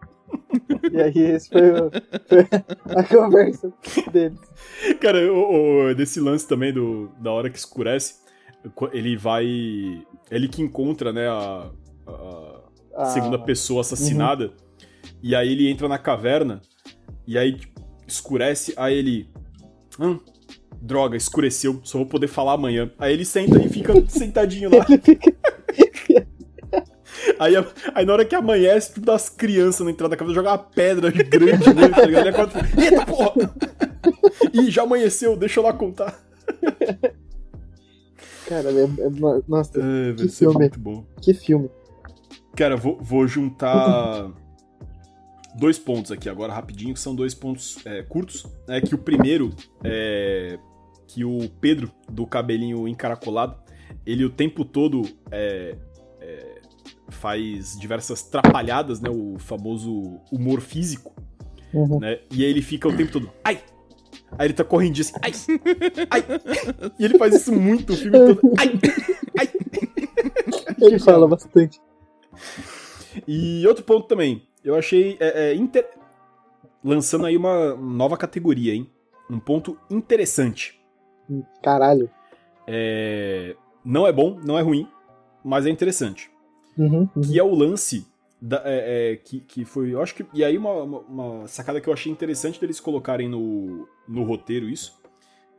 E aí esse foi, o- foi a conversa deles. Cara, o, o- desse lance também do, da hora que escurece, ele vai. Ele que encontra, né, a, a Ah, segunda pessoa assassinada. E aí ele entra na caverna. E aí tipo, escurece. Aí ele. Hum, droga, escureceu. Só vou poder falar amanhã. Aí ele senta e fica sentadinho lá. Ele fica. Aí, aí na hora que amanhece, tudo das crianças na entrada da caverna joga uma pedra grande nele, tá ligado? Ele acorda e fala, Eita porra! Ih, já amanheceu, deixa eu lá contar. Cara, é, é nossa, É, isso é muito bom. que filme. Cara, vou, vou juntar dois pontos aqui agora, rapidinho, que são dois pontos é, curtos. É que o primeiro é que o Pedro, do cabelinho encaracolado, ele o tempo todo é, faz diversas trapalhadas, né? O famoso humor físico, Uhum. né? E aí ele fica o tempo todo. Ai! Aí ele tá correndo assim, ai, ai. E ele faz isso muito o filme todo. Ai, ai. Ele fala bastante. E outro ponto também, eu achei é, é, inter- lançando aí uma nova categoria, hein? Um ponto interessante. Caralho. É, Não é bom, não é ruim, mas é interessante. Uhum, uhum. Que é o lance da- é, é, que, que foi. Eu acho que. E aí, uma, uma, uma sacada que eu achei interessante deles colocarem no, no roteiro isso.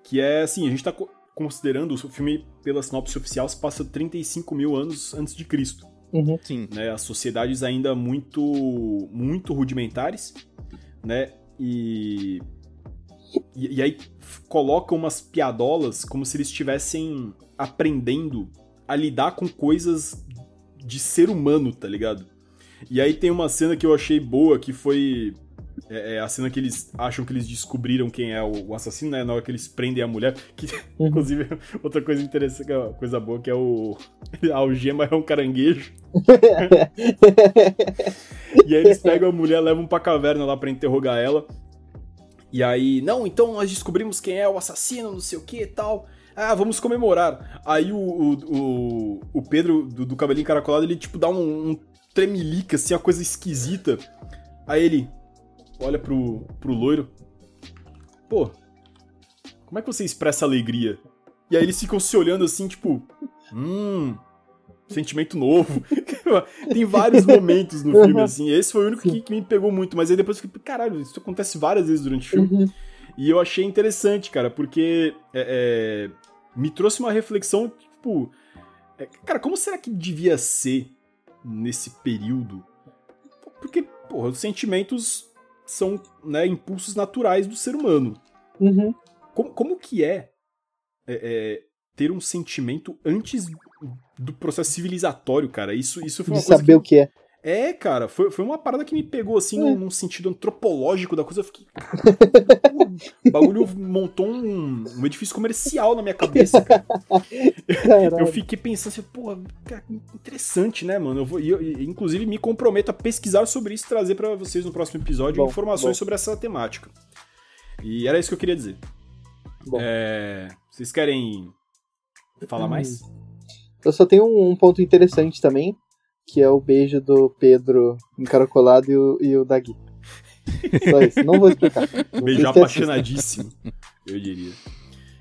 Que é assim, a gente tá co- considerando o filme, pela sinopse oficial, se passa 35 mil anos antes de Cristo. Uhum. Sim. né, as sociedades ainda muito muito rudimentares, né? E e, e aí colocam umas piadolas como se eles estivessem aprendendo a lidar com coisas de ser humano, tá ligado? E aí tem uma cena que eu achei boa que foi é, é a cena que eles acham que eles descobriram quem é o, o assassino, né? Na hora que eles prendem a mulher. Que, Uhum. inclusive, outra coisa interessante, é coisa boa, que é o. A algema é um caranguejo. E aí eles pegam a mulher, levam pra caverna lá pra interrogar ela. E aí, não, então nós descobrimos quem é o assassino, não sei o que e tal. Ah, vamos comemorar. Aí o, o, o, Pedro, do, do cabelinho encaracolado, ele tipo dá um, um tremelique, assim, uma coisa esquisita. Aí ele olha pro, pro loiro. Pô, como é que você expressa alegria? E aí eles ficam se olhando assim, tipo, hum, sentimento novo. Tem vários momentos no filme, assim. Esse foi o único que, que me pegou muito, mas aí depois eu fiquei, caralho, isso acontece várias vezes durante o filme. Uhum. E eu achei interessante, cara, porque é, é, me trouxe uma reflexão, tipo, é, cara, como será que devia ser nesse período? Porque, porra, os sentimentos são né, impulsos naturais do ser humano. Uhum. Como, como que é, é, é, ter um sentimento antes do processo civilizatório, cara? Isso, isso foi De uma coisa saber que... o que é. É, cara, foi, foi uma parada que me pegou, assim, É. num, sentido antropológico da coisa. Eu fiquei, o bagulho montou um, um edifício comercial na minha cabeça, cara. Eu fiquei pensando assim, pô, cara, interessante, né, mano? Eu vou, eu, inclusive, me comprometo a pesquisar sobre isso e trazer pra vocês no próximo episódio Bom, informações bom. sobre essa temática. E era isso que eu queria dizer. É, vocês querem falar mais? Eu só tenho um ponto interessante também, que é o beijo do Pedro encaracolado e o, e o da Gui. Só isso, não vou explicar. Beijo apaixonadíssimo, eu diria.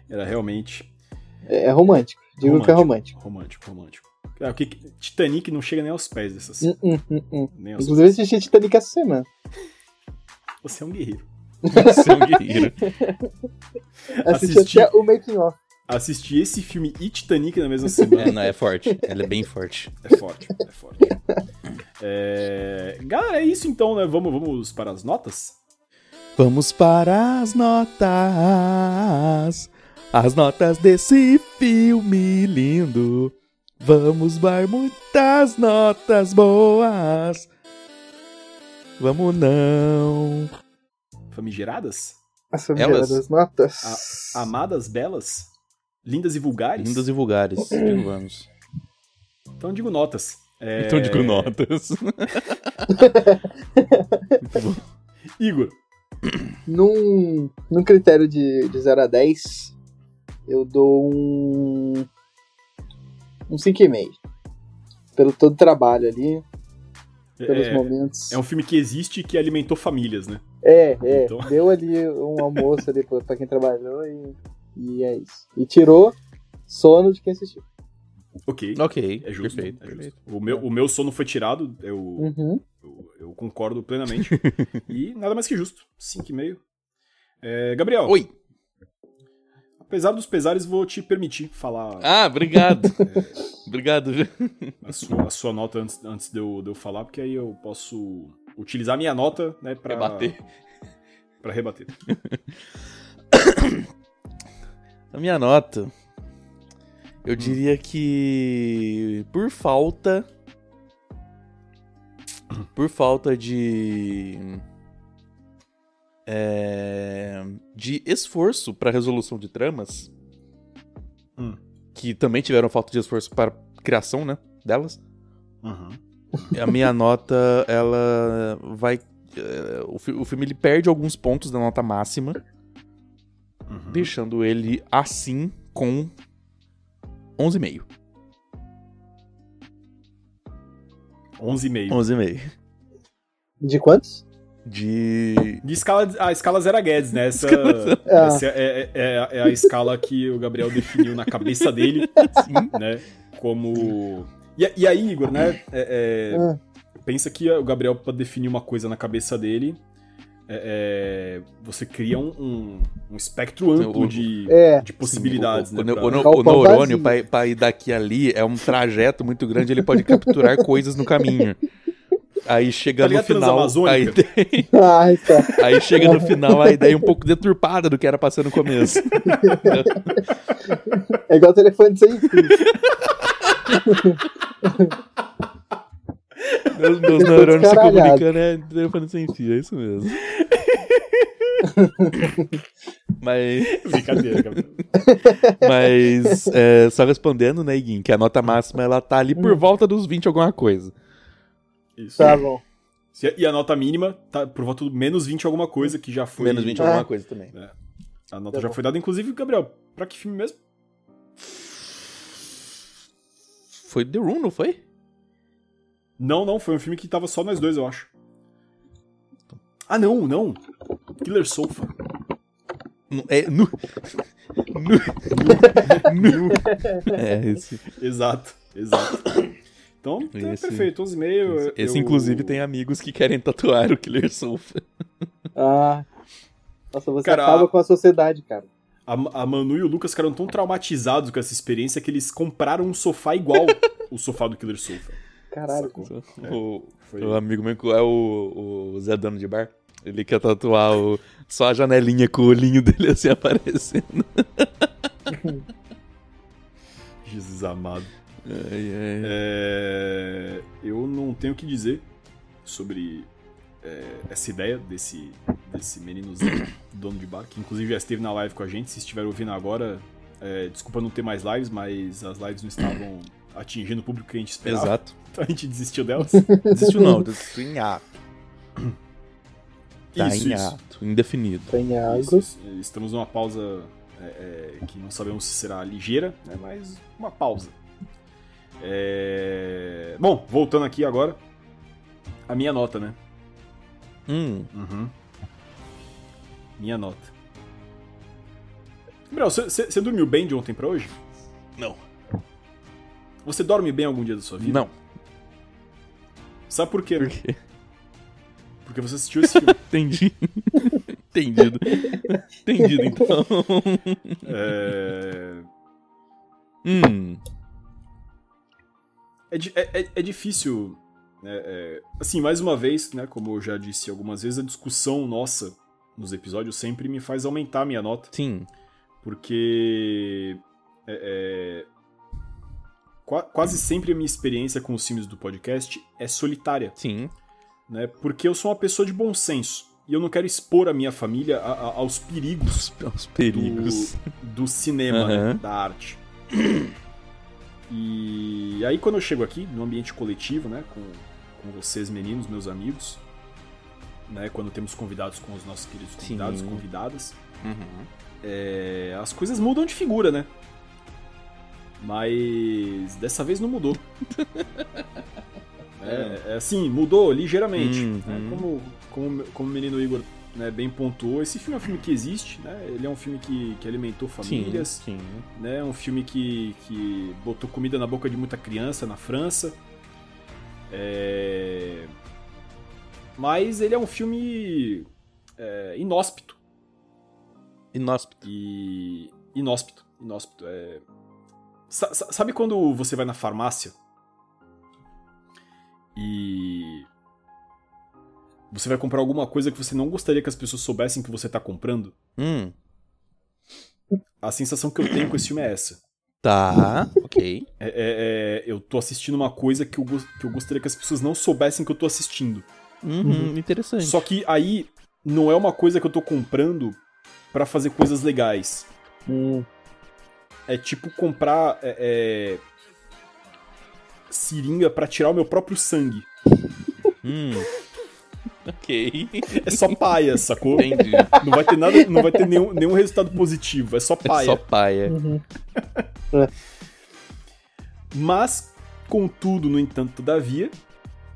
Era realmente É, é romântico, digo que é romântico. Romântico, romântico. É, o que, Titanic não chega nem aos pés dessa cena. Hum, hum. Nem aos Inclusive assisti Titanic essa semana. Você é um guerreiro. Você é um guerreiro. Assisti, Assisti. até o making off. Assistir esse filme e Titanic na mesma semana É, não, é forte. Ela é bem forte. é forte, é forte. É, Galera, é isso então, né? Vamos, vamos para as notas? Vamos para as notas. As notas desse filme lindo. Vamos dar muitas notas boas. Vamos não. Famigeradas? As famigeradas notas. Amadas, belas? Lindas e vulgares? Lindas e vulgares. Digo vamos. Então digo notas. É, Então digo notas. Igor, Num, num critério de, de 0 a 10, eu dou um. Um 5,5. Pelo todo o trabalho ali, pelos é, momentos. é um filme que existe e que alimentou famílias, né? É, é. Então. Deu ali um almoço ali pra, pra quem trabalhou e, e é isso. E tirou sono de quem assistiu. Ok. Ok, É justo. perfeito, é justo. O, meu, o meu sono foi tirado, eu, Uhum. eu, eu concordo plenamente. e nada mais que justo. 5,5. É, Gabriel, Oi. apesar dos pesares, vou te permitir falar Ah, obrigado. Obrigado. a, sua, a sua nota antes, antes de, eu, de eu falar, porque aí eu posso utilizar a minha nota né, pra, Rebater. pra rebater. A minha nota, eu diria que por falta por falta de é, de esforço para resolução de tramas, Hum. que também tiveram falta de esforço para criação, né, delas. Uhum. A minha nota, ela vai. é, o, o filme ele perde alguns pontos da nota máxima. Uhum. deixando ele assim com 11,5. 11,5. 11,5. De quantos? De. De escala, a escala Zero Guedes, né? Essa, Ah. essa é, é- é- é a escala que o Gabriel definiu na cabeça dele, Sim. né? Como. E, e aí, Igor, né? é- é, Ah, pensa que o Gabriel, pra definir uma coisa na cabeça dele, é- é, você cria um, um- um espectro amplo O- de, É. de possibilidades, o, né? o, pra- o, o, neurônio, pra ir daqui a ali, é um trajeto muito grande, ele pode capturar coisas no caminho. Aí chega Tá no final. A ideia, Ai, tá. aí chega no final a ideia um pouco deturpada do que era pra ser no começo. É igual telefone sem fio. Meus, meus neurônios se comunicando é telefone sem fio, é isso mesmo. Mas, Brincadeira, Gabriel. mas é, só respondendo, né, Iguin, que a nota máxima ela tá ali por volta dos 20 alguma coisa. Isso. Tá bom. E a nota mínima tá por volta do menos 20 alguma coisa, que já foi. Menos 20 Ah. alguma coisa também. A nota Tá já bom. foi dada, inclusive, Gabriel, pra que filme mesmo? Foi The Room, não foi? Não, não, foi um filme que tava só nós dois, eu acho. Ah, não, não. Killer Sofa. No- É, nu. Nu. nu. É, esse. Exato, exato. Então, é Esse- perfeito, 11,5. Esse, esse, eu- inclusive, tem amigos que querem tatuar o Killer Sofa. Ah. Nossa, você Cara, acaba a- com a sociedade, cara. A, a Manu e o Lucas ficaram tão traumatizados com essa experiência que eles compraram um sofá igual o sofá do Killer Sofa. Caralho. Sacou? O, o amigo meu é o, o Zé Dono de Bar. Ele quer tatuar o, só a janelinha com o olhinho dele assim aparecendo. Jesus amado. Ai, ai. É, Eu não tenho o que dizer sobre é, essa ideia desse, desse meninozinho, dono de bar, que inclusive já esteve na live com a gente. Se estiver ouvindo agora, é, desculpa não ter mais lives, mas as lives não estavam atingindo o público que a gente esperava. Exato. Então a gente desistiu delas. Desistiu não, desistiu em ato. Tá isso, em isso. ato, indefinido. Tem água. Isso, isso. Estamos numa pausa é, é, que não sabemos se será ligeira, né, mas uma pausa. É, Bom, voltando aqui agora. A minha nota, né? Hum, Uhum. Minha nota. Gabriel, você- dormiu bem de ontem pra hoje? não. Você dorme bem algum dia da sua vida? Não. Sabe por quê? Por quê? Porque você assistiu esse filme. Entendi. Entendido. Entendido, então. é... hum. É, é- é- é difícil. né, é, assim, mais uma vez, né, como eu já disse algumas vezes, a discussão nossa nos episódios sempre me faz aumentar a minha nota. Sim. Porque. é, é, quase sempre a minha experiência com os filmes do podcast é solitária. Sim. Né, porque eu sou uma pessoa de bom senso. E eu não quero expor a minha família a- a- aos perigos Os, os perigos. do, do cinema, né, Aham. da arte. E aí quando eu chego aqui, no ambiente coletivo, né, com, com vocês meninos, meus amigos, né, quando temos convidados com os nossos queridos convidados Sim. convidadas, Uhum. é, as coisas mudam de figura, né? Mas dessa vez não mudou. é, é assim, mudou ligeiramente. Né? Como, como, como o menino Igor né, bem pontuou, esse filme é um filme que existe, né? Ele é um filme que, que alimentou famílias, Sim, sim. né? É um filme que, que botou comida na boca de muita criança na França. É... Mas ele é um filme é, inóspito. Inóspito. E. Inóspito. Inóspito. É... Sa- sa- sabe quando você vai na farmácia e. Você vai comprar alguma coisa que você não gostaria que as pessoas soubessem que você tá comprando? Hum. A sensação que eu tenho com esse filme é essa. Tá, ok. É, é- é, eu tô assistindo uma coisa que eu, que eu gostaria que as pessoas não soubessem que eu tô assistindo. Uhum, Interessante. Só que aí não é uma coisa que eu tô comprando pra fazer coisas legais. Hum, É tipo comprar é, é, seringa pra tirar o meu próprio sangue. Hum, Ok. É só paia, sacou? Entendi. Não vai ter nada, não vai ter nenhum, nenhum resultado positivo, é só paia. Só paia. Uhum. Mas, contudo, no entanto, todavia,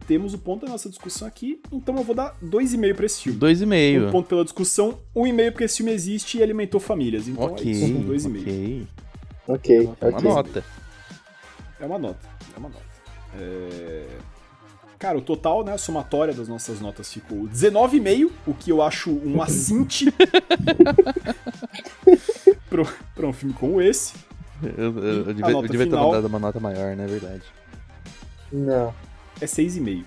temos o ponto da nossa discussão aqui, então eu vou dar 2,5 pra esse filme. Dois e Um meio. ponto pela discussão, um e meio porque esse filme existe e alimentou famílias. Então é Ok, isso, dois e meio. ok. Ok, É uma ok. nota. É uma nota, é uma nota. É... Cara, o total, né, a somatória das nossas notas ficou 19,5, o que eu acho um assinte pro, pra um filme como esse. Eu, eu- eu devia, eu devia ter final. dado uma nota maior, né? Verdade. Não. É 6,5.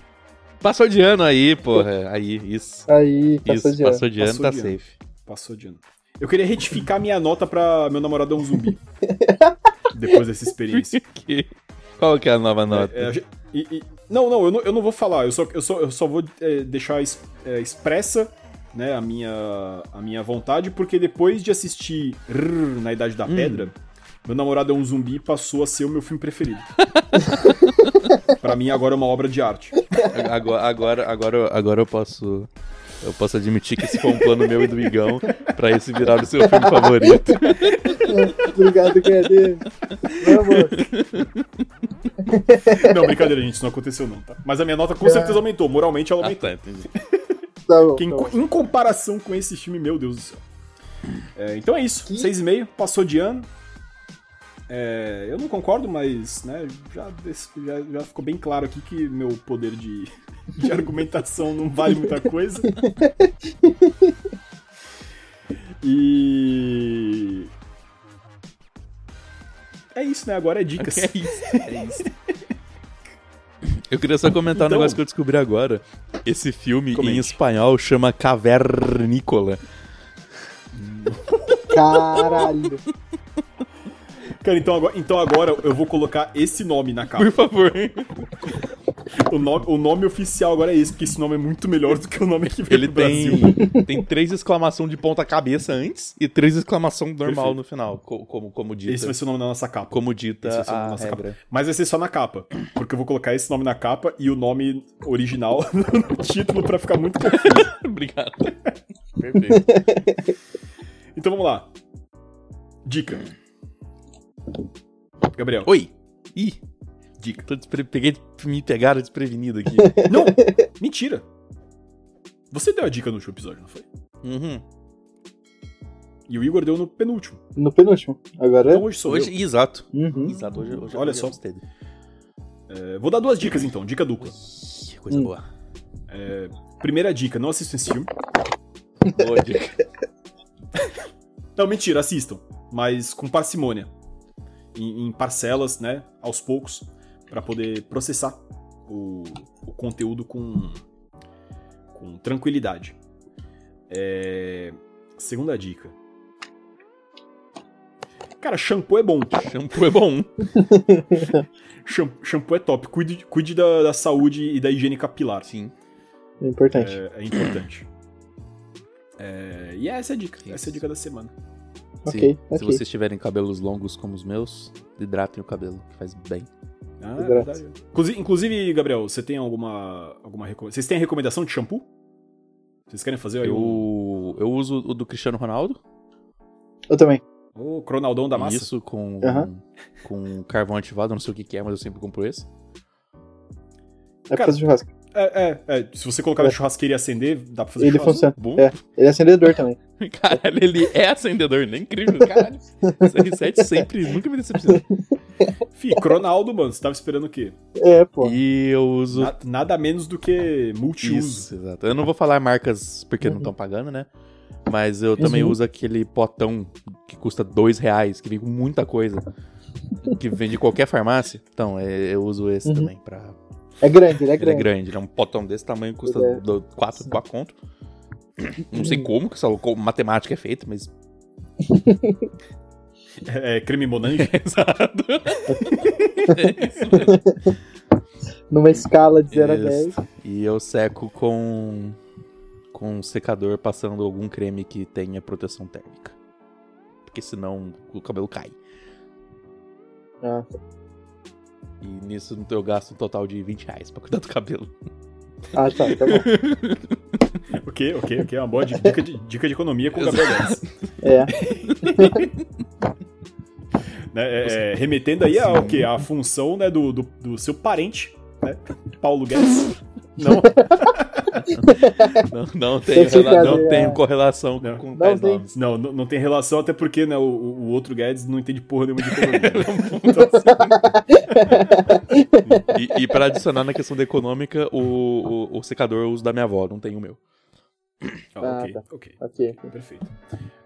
Passou de ano aí, porra. Aí, isso. Aí, passou isso, de ano. passou de ano, Passou tá de ano. safe. Passou de ano. Eu queria retificar minha nota pra meu namorado é um zumbi. Depois dessa experiência. Qual que é a nova nota? É, é, e- e- não, não, eu não, eu não vou falar. Eu só, eu só, eu só vou é, deixar es- é, expressa né, a, minha, a minha vontade, porque depois de assistir Rrr, Na Idade da Hum. Pedra, meu namorado é um zumbi passou a ser o meu filme preferido. pra mim, agora é uma obra de arte. Agora, agora, agora, agora eu posso. Eu posso admitir que esse foi um plano meu e do Igão pra esse virar o seu filme favorito. Obrigado, Cadê? Vamos. Não, brincadeira, gente, isso não aconteceu não, tá? Mas a minha nota com certeza aumentou. Moralmente, ela Ah, aumentou. tá, entendi. Tá bom. Que em, tá bom. em comparação com esse filme, meu Deus do céu. É, então é isso, Que- 6,5, passou de ano. É, eu não concordo, mas né, já, já, já ficou bem claro aqui que meu poder de, de argumentação não vale muita coisa. E. É isso, né? Agora é dicas. É isso, é isso. Eu queria só comentar um Então- negócio que eu descobri agora. Esse filme Comente. em espanhol chama Cavernícola. Caralho. Cara, então agora, então agora eu vou colocar esse nome na capa. Por favor. O nome, o nome oficial agora é esse, porque esse nome é muito melhor do que o nome que veio Ele pro Brasil. tem, tem três exclamação de ponta cabeça antes e três exclamação normal Perfeito. no final, co- como, como dita, Esse vai ser o nome da nossa capa. como Esse dita vai a nossa regra. capa. Mas vai ser só na capa. Porque eu vou colocar esse nome na capa e o nome original no título pra ficar muito confuso. Obrigado. Perfeito. Então vamos lá. Dica. Gabriel, Oi. Ih, dica. tô despre... peguei, me pegaram desprevenido aqui. Não! Mentira! Você deu a dica no último episódio, não foi? Uhum. E o Igor deu no penúltimo. No penúltimo. Agora. Então hoje sou Hoje, eu. exato. Uhum. Exato, hoje, hoje Olha só. É, vou dar duas dicas então, dica dupla. Ih, Coisa Hum. boa. Primeira dica, não assistam esse filme. Boa dica. Não, mentira, assistam. Mas com parcimônia. Em, em parcelas, né? Aos poucos. Pra poder processar o, o conteúdo com, com tranquilidade. É, segunda dica. Cara, shampoo é bom. Shampoo é bom. Sham- Shampoo é top. Cuide, cuide da, da saúde e da higiene capilar. Sim. É importante. É, é importante. É, e essa é a dica. Essa é a dica da semana. Ok, Se, ok. se vocês tiverem cabelos longos como os meus, hidratem o cabelo, que faz bem. Ah, é. Inclusive, Gabriel, você tem alguma, alguma recomendação? Vocês têm recomendação de shampoo? Vocês querem fazer aí um... Eu, eu uso o do Cristiano Ronaldo. Eu também. O Cronaldão da massa? Isso com, com carvão ativado, eu não sei o que, que é, mas eu sempre compro esse. É pra Cara, fazer churrasco. É, é, é. Se você colocar na É. churrasqueira e acender, dá pra fazer Ele funciona. Bom. É. Ele é acendedor também. Caralho, ele é acendedor, né? Incrível, caralho. Esse R7 sempre, nunca me decepcionou. Fih, Cronaldo, mano, você tava esperando o quê? É, pô. E eu uso. Na- nada menos do que multiuso. Isso, exato. Eu não vou falar marcas porque não Uhum. estão pagando, né? Mas eu também Uhum. uso aquele potão que custa dois reais, que vem com muita coisa. Que vem de qualquer farmácia. Então, é, eu uso esse Uhum. também pra. É grande, ele é Ele é grande. grande, ele é um potão desse tamanho, custa Ele é- 4 4 conto. Não sei como que essa matemática é feita, mas. É, é creme Monange. Exato. é isso mesmo. Numa escala de 0 a Isso. 10. E eu seco com. com um secador passando algum creme que tenha proteção térmica. Porque senão o cabelo cai. Ah, E nisso eu gasto um total de 20 reais pra cuidar do cabelo. Ah, tá, tá bom. Ok, ok, ok. Uma boa di- dica de, dica de economia com o Gabriel Guedes. É. Né, é, é, remetendo aí ao que? A função né, do, do, do seu parente, né? Paulo Guedes. Não, Não, não, tem, Tem rela- não tem correlação Não. com Não tem. nomes. não, não, não tem relação, até porque né, o, o outro Guedes não entende porra nenhuma de economia. Então, assim, E, e pra adicionar na questão da econômica, o, o, o secador eu uso da minha avó, não tem o meu. ah, Ah, ok, tá. ok. Ok. Perfeito.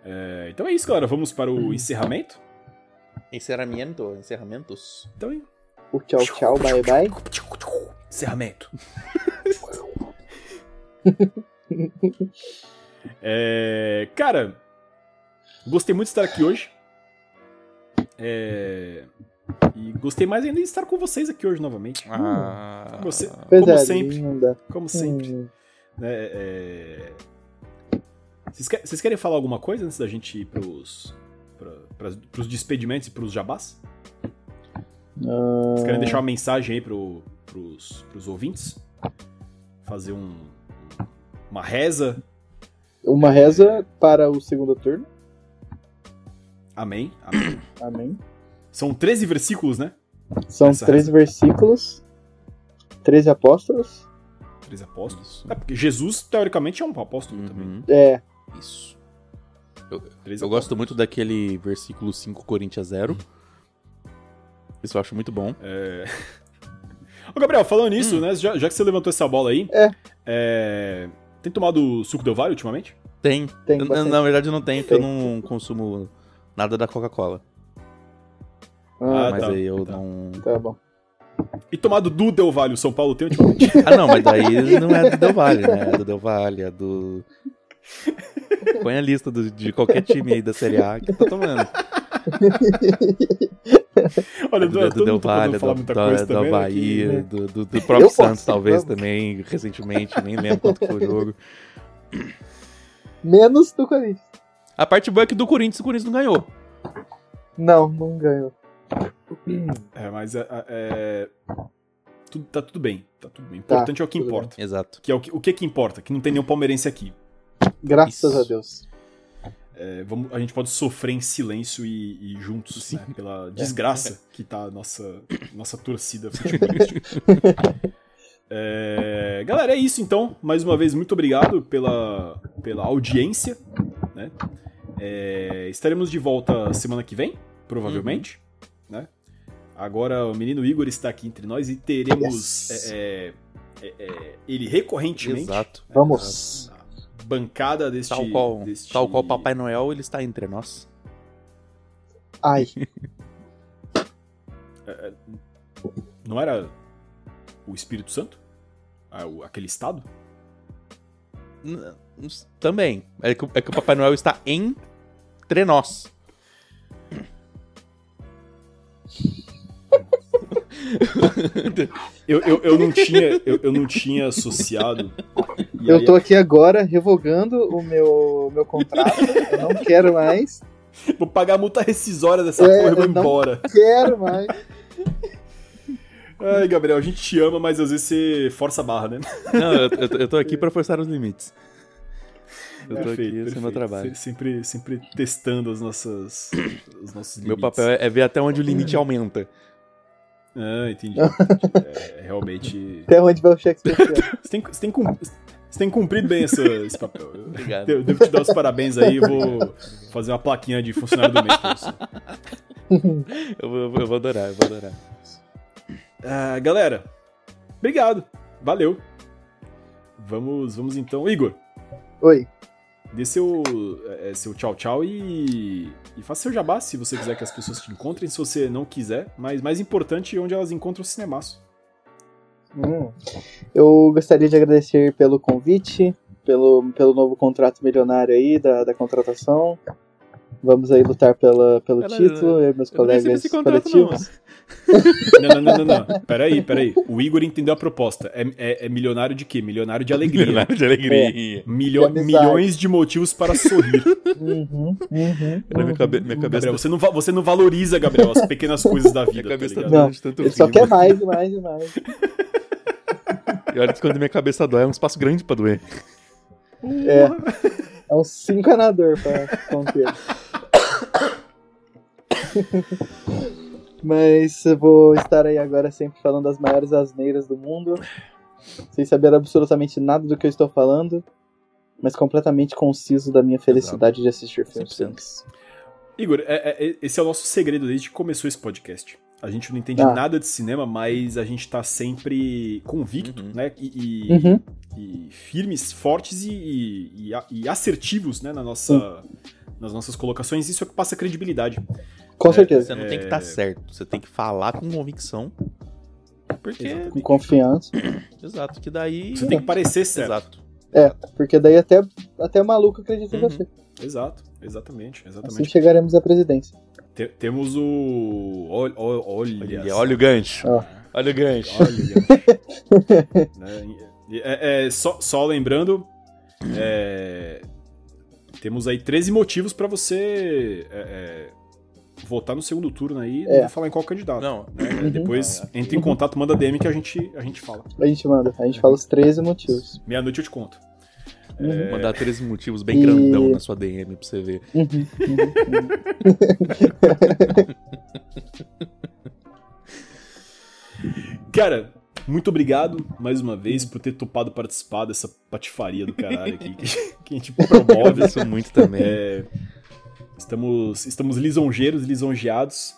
É, então é isso, galera. Vamos para o encerramento. Encerramento, encerramentos. Então, O tchau, tchau, bye, bye. encerramento. É, cara, gostei muito de estar aqui hoje. É, e gostei mais ainda de estar com vocês aqui hoje novamente. Ah, Você- Como é, sempre. linda. Como sempre. Hum, né, é... vocês, que- vocês querem falar alguma coisa antes da gente ir pros, pra, pras- pros despedimentos e pros jabás? Vocês querem ah, deixar uma mensagem aí pro, pros, pros ouvintes? Fazer um, uma reza? Uma reza para o segundo turno. Amém. Amém. Amém. São 13 versículos, né? São Essa 13 versículos, 13 apóstolos. 13 apóstolos. É, porque Jesus, teoricamente, é um apóstolo também. Uhum, É, isso. 13 Eu gosto muito daquele versículo 5 Coríntios 0. Isso eu acho muito bom. É... Ô, Gabriel, falando nisso, né? Já, já que você levantou essa bola aí, É. é, tem tomado suco Del Valle ultimamente? Tem. Tem Eu- na verdade, eu não tenho, porque eu não consumo nada da Coca-Cola. ah, Ah, mas tá, aí eu tá. não. tá bom. E tomado do Del Valle, o São Paulo tem ultimamente? Ah, não, mas daí não é do Del Valle, né? É do Del Valle, é do. Põe a lista do- de qualquer time aí da Série A que tá tomando. Olha, É do, todo do tá do, muita do, coisa do também. né, do, do, do próprio posso, Santos, talvez, também, recentemente, nem lembro quanto foi o jogo. Menos do Corinthians. A parte boa é que do Corinthians, o Corinthians não ganhou. Não, não ganhou. É, mas é, é- tudo- tá tudo bem. Tá tudo bem. O importante é o que importa. Exato. Que é o, que, o que que importa? Que não tem nenhum palmeirense aqui. Graças Isso. a Deus. É, vamos- a gente pode sofrer em silêncio e, e juntos, né, pela desgraça que tá a nossa, nossa torcida futebolística. É, galera, é isso então. Mais uma vez, muito obrigado pela, pela audiência. né? É, estaremos de volta semana que vem, provavelmente. né? Agora o menino Igor está aqui entre nós e teremos Yes. é, é, é, ele recorrentemente Exato. Vamos. Bancada deste. Tal qual, deste- tal qual Papai Noel, ele está entre nós. Ai, Não era o Espírito Santo? Ah, aquele estado? Também. É que, é que o Papai Noel está entre nós. Eu, eu, eu, não, tinha, eu, eu não tinha associado. E eu aí- tô aqui agora revogando o meu, meu contrato. eu não quero mais. Vou pagar a multa rescisória dessa É, porra e vou eu não- embora. Quero mais. Ai, Gabriel, a gente te ama, mas às vezes você força a barra, né? Não, eu, eu, tô- eu tô aqui pra forçar os limites. Eu tô Perfeito, aqui, esse é o meu trabalho. Se- Sempre, sempre testando as nossas, os nossos Meu limites. papel é, é ver até onde o limite aumenta. Ah, entendi. entendi. É, realmente. Até onde vai o cheque especial? Você tem, você tem, cum- você tem cumprido bem essa- esse papel. Eu, Obrigado. eu devo te dar os parabéns aí. Vou fazer uma plaquinha de funcionário do mês pra você. Eu, vou- eu vou adorar, eu vou adorar. Ah, galera, obrigado. Valeu. Vamos, vamos então. Igor, Oi. Dê seu, é, seu tchau tchau e, e faça seu jabá se você quiser que as pessoas te encontrem, se você não quiser. Mas mais importante, onde elas encontram o cinemaço. Hum. Eu gostaria de agradecer pelo convite, pelo, pelo novo contrato milionário aí da, da contratação. Vamos aí lutar pela, pelo Cara, título, eu e meus eu colegas coletivos. Não, não, não, não, não. Peraí, peraí. O Igor entendeu a proposta. É, é- é milionário de quê? Milionário de alegria. Milionário de alegria. Milho- De milhões de motivos para sorrir. Uhum, uhum, minha, uhum. cabe- minha cabeça. Gabriel, você não, você não valoriza, Gabriel, as pequenas coisas da minha vida. cabeça tá tá ligado? Não, Ele só quer mais e mais e mais. E olha que quando minha cabeça dói, é um espaço grande pra doer. É. É um cincanador pra conter. Mas eu vou estar aí agora sempre falando as maiores asneiras do mundo. Sem saber absolutamente nada do que eu estou falando. Mas completamente conciso da minha felicidade de assistir filmes. 100%. Igor, é- é- esse é o nosso segredo desde que começou esse podcast. A gente não entende Ah. nada de cinema, mas a gente tá sempre convicto, Uhum. né? E, e- Uhum. e firmes, fortes e, e- assertivos, né? Na nossa, nas nossas colocações. Isso é o que passa credibilidade. Com certeza. Você não tem que estar certo, você tem que falar com convicção. Porque. Com confiança. Exato, que daí. Você tem que parecer certo. Exato. É, porque daí até, até maluco acredita em Uhum. você. Exato, exatamente, Assim exatamente. chegaremos à presidência. Te- temos o. Olha, olha, Olha, olha o gancho. Ó. Olha o gancho. Olha, né? E- é- é, só, só lembrando, é, temos aí 13 motivos pra você é, é, votar no segundo turno aí, É. vou falar em qual candidato. Não, né? Uhum. Depois Não, entre em contato, manda DM que a gente, a gente fala. A gente manda. A gente fala os 13 motivos. Meia-noite eu te conto. Uhum. É, mandar 13 motivos bem E- grandão na sua DM pra você ver. Uhum, uhum, uhum. Cara, muito obrigado mais uma vez por ter topado participar dessa patifaria do caralho aqui que, que a gente promove. Agradeço muito também. É, estamos, estamos lisonjeiros, lisonjeados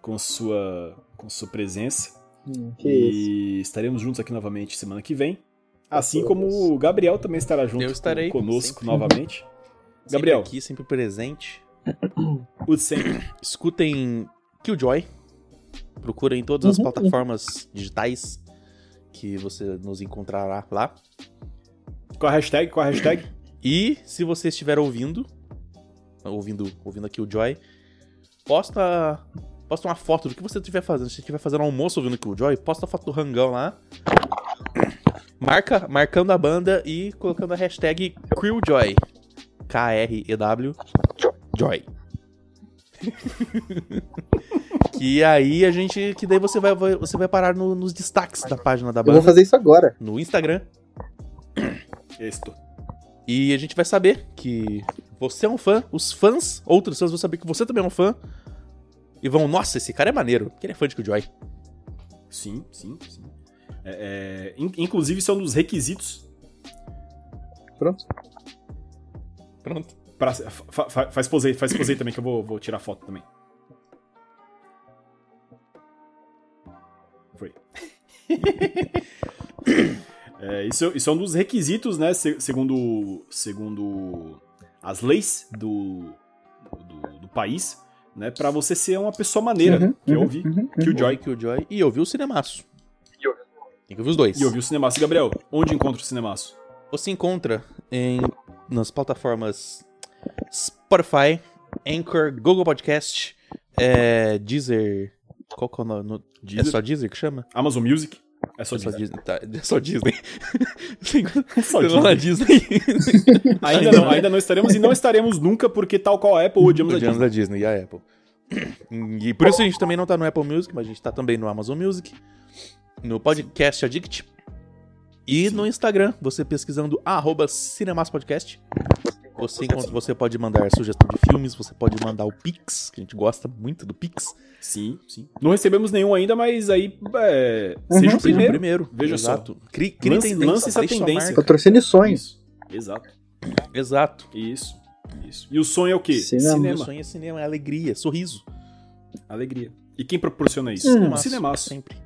com sua, com sua presença. Hum, que isso. e estaremos juntos aqui novamente semana que vem. Assim como o Gabriel também estará junto Eu estarei, conosco sempre. novamente. Sempre Gabriel, aqui, sempre presente. o sempre. Escutem Killjoy. Procurem em todas as Uhum. plataformas digitais que você nos encontrará lá. Com a hashtag, com a hashtag. E se você estiver ouvindo, ouvindo, ouvindo aqui o Joy, posta, posta uma foto do que você estiver fazendo. Se você estiver fazendo almoço ouvindo aqui o Joy, posta a foto do Rangão lá. Marca, marcando a banda e colocando a hashtag CrewJoy. K-R-E-W Joy. que aí a gente. Que daí você vai, vai- você vai parar no- nos destaques da página da Eu vou banda. fazer isso agora. No Instagram. Isto. E a gente vai saber que você é um fã, os fãs, outros fãs vão saber que você também é um fã. E vão, nossa, esse cara é maneiro, porque ele é fã de Killjoy. Sim, sim, sim. É, é, in- inclusive, isso é um dos requisitos Pronto. Pronto. Pra, fa- fa- faz pose aí, faz pose aí também, que eu vou, vou tirar foto também. Foi. É, isso, isso é um dos requisitos, né? se- segundo, segundo as leis do, do, do país, né? Pra você ser uma pessoa maneira, Uhum, que eu uhum, ouvi. uhum, Killjoy. Killjoy e ouvir o Cinemaço. Tem que ouvir os dois. E ouvi o Cinemaço. Gabriel, onde encontra o Cinemaço? Você encontra em, nas plataformas Spotify, Anchor, Google Podcast, é, Deezer. Qual que é o nome? No- É Deezer? só Deezer que chama? Amazon Music? É só É só Disney. Disney. Tá, é só Disney. É só Disney. Disney. Ainda não, ainda não estaremos e não estaremos nunca, porque tal qual a Apple, odiamos a Odiamos Disney. a Disney e a Apple. E por isso a gente também não tá no Apple Music, mas a gente tá também no Amazon Music, no Podcast Addict e no Instagram, você pesquisando arroba Cinemaspodcast. Você, encontra- você pode mandar sugestão de filmes, você pode mandar o Pix, que a gente gosta muito do Pix. Sim, sim. Não recebemos nenhum ainda, mas aí é, Uhum. seja o Seja o primeiro. primeiro. Veja só. Exato. Crie, crie Lance- tendência, lance essa tendência. Patrocínio sonhos. Exato. Exato. Isso. Isso. E o sonho é o quê? Cinema. Meu sonho é cinema, é alegria, sorriso. Alegria. E quem proporciona isso? Hum. O Cinemaço, cinemaço. Sempre.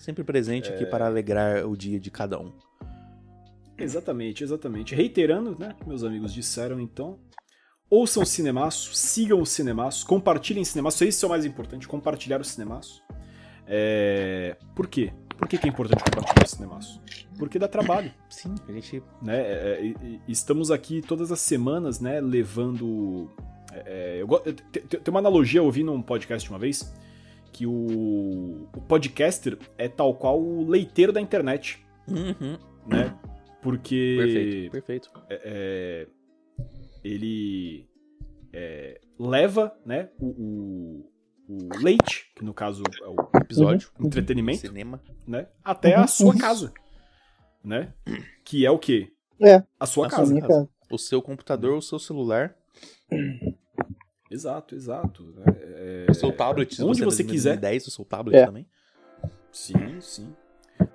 Sempre presente aqui para alegrar o dia de cada um. Exatamente, exatamente. Reiterando, né? Meus amigos disseram então. Ouçam o Cinemaço, sigam o Cinemaço, compartilhem o Cinemaço. Isso é o mais importante, compartilhar o Cinemaço. É... Por quê? Por que, que é importante compartilhar o Cinemaço? Porque dá trabalho. Sim, a gente né? é, é, estamos aqui todas as semanas, né, levando. é, é, eu te- tem uma analogia, eu ouvi num podcast uma vez, que o, o podcaster é tal qual o leiteiro da internet, Uhum. né? Porque Perfeito, perfeito. é, é, ele é, leva, né, o, o- o leite, que no caso é o Episódio. entretenimento, Cinema. né, até a Uhum, sua uhum. casa. né? Que é o quê? É. A sua A casa. minha casa. O seu computador, o seu celular, Exato, exato. É, o seu tablet. se Onde você de quiser. 2010, o seu tablet É. também. Sim, sim.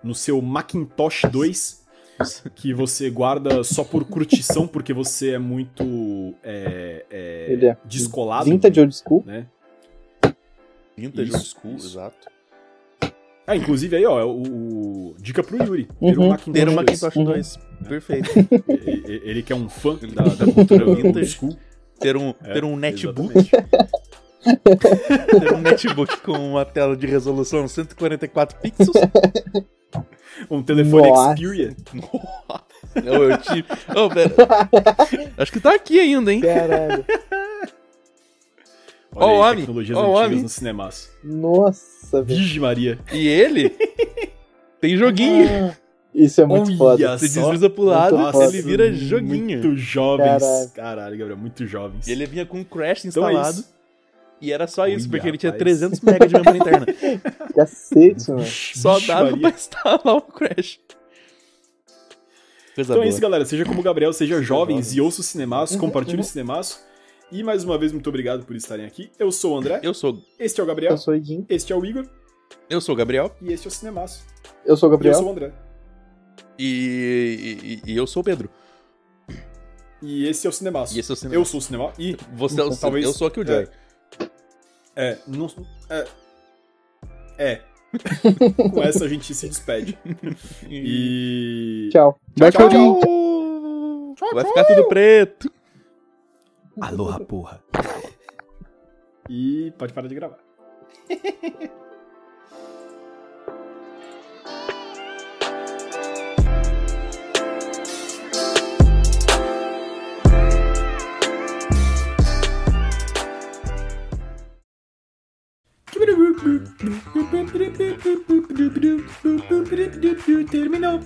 No seu Macintosh 2, que você guarda só por curtição, porque você é muito é, é, Ele é descolado. Vintage old school. Né? Vintage old school, exato. Ah, inclusive aí, ó, é o, o- dica pro Yuri. Ter um Uhum. Macintosh, Ter um 2. Macintosh Uhum. 2. Perfeito. E- e- Ele que é um fã da, da cultura Vintage. old school. Ter um, É, ter um netbook. ter um netbook com uma tela de resolução 144 pixels. Um telefone Nossa. Xperia. eu, eu tive. Oh, pera. Acho que tá aqui ainda, hein? Caralho. Olha Ó o aí, homem, tecnologias ó o antigas homem. no cinemaço. Nossa, velho. Virgem Maria. E ele tem joguinho. Ah, Isso é muito Olha foda. Você desliza pro lado, Muito ele vira joguinho. Muito jovens. Caralho. Caralho, Gabriel, muito jovens. E ele vinha com Crash Então é instalado. e era só isso, Ui, porque ele tinha rapaz. 300 MB de memória interna. Cacete, mano. Só dava Maria. pra instalar o Crash. Coisa Então é boa. isso, galera. Seja como o Gabriel, seja jovens jovens. e ouça o Cinemaço, Uhum, compartilhe uhum. o Cinemaço. E mais uma vez, muito obrigado por estarem aqui. Eu sou o André, Eu sou, este é o Gabriel, Eu sou o Edinho. este é o Igor eu sou o Gabriel e este é o Cinemaço. Eu sou o E eu Gabriel. sou o André. E, e, e eu sou o Pedro. E esse é o Cinemaço. E esse é o cinema. Eu sou o Cinema e Você é o, Talvez- eu sou aqui o Joy. É, não. É. É. Com essa a gente se despede. E. Tchau. Tchau, tchau, Edinho. Vai ficar tudo preto. Aloha, porra. E pode parar de gravar. Terminal.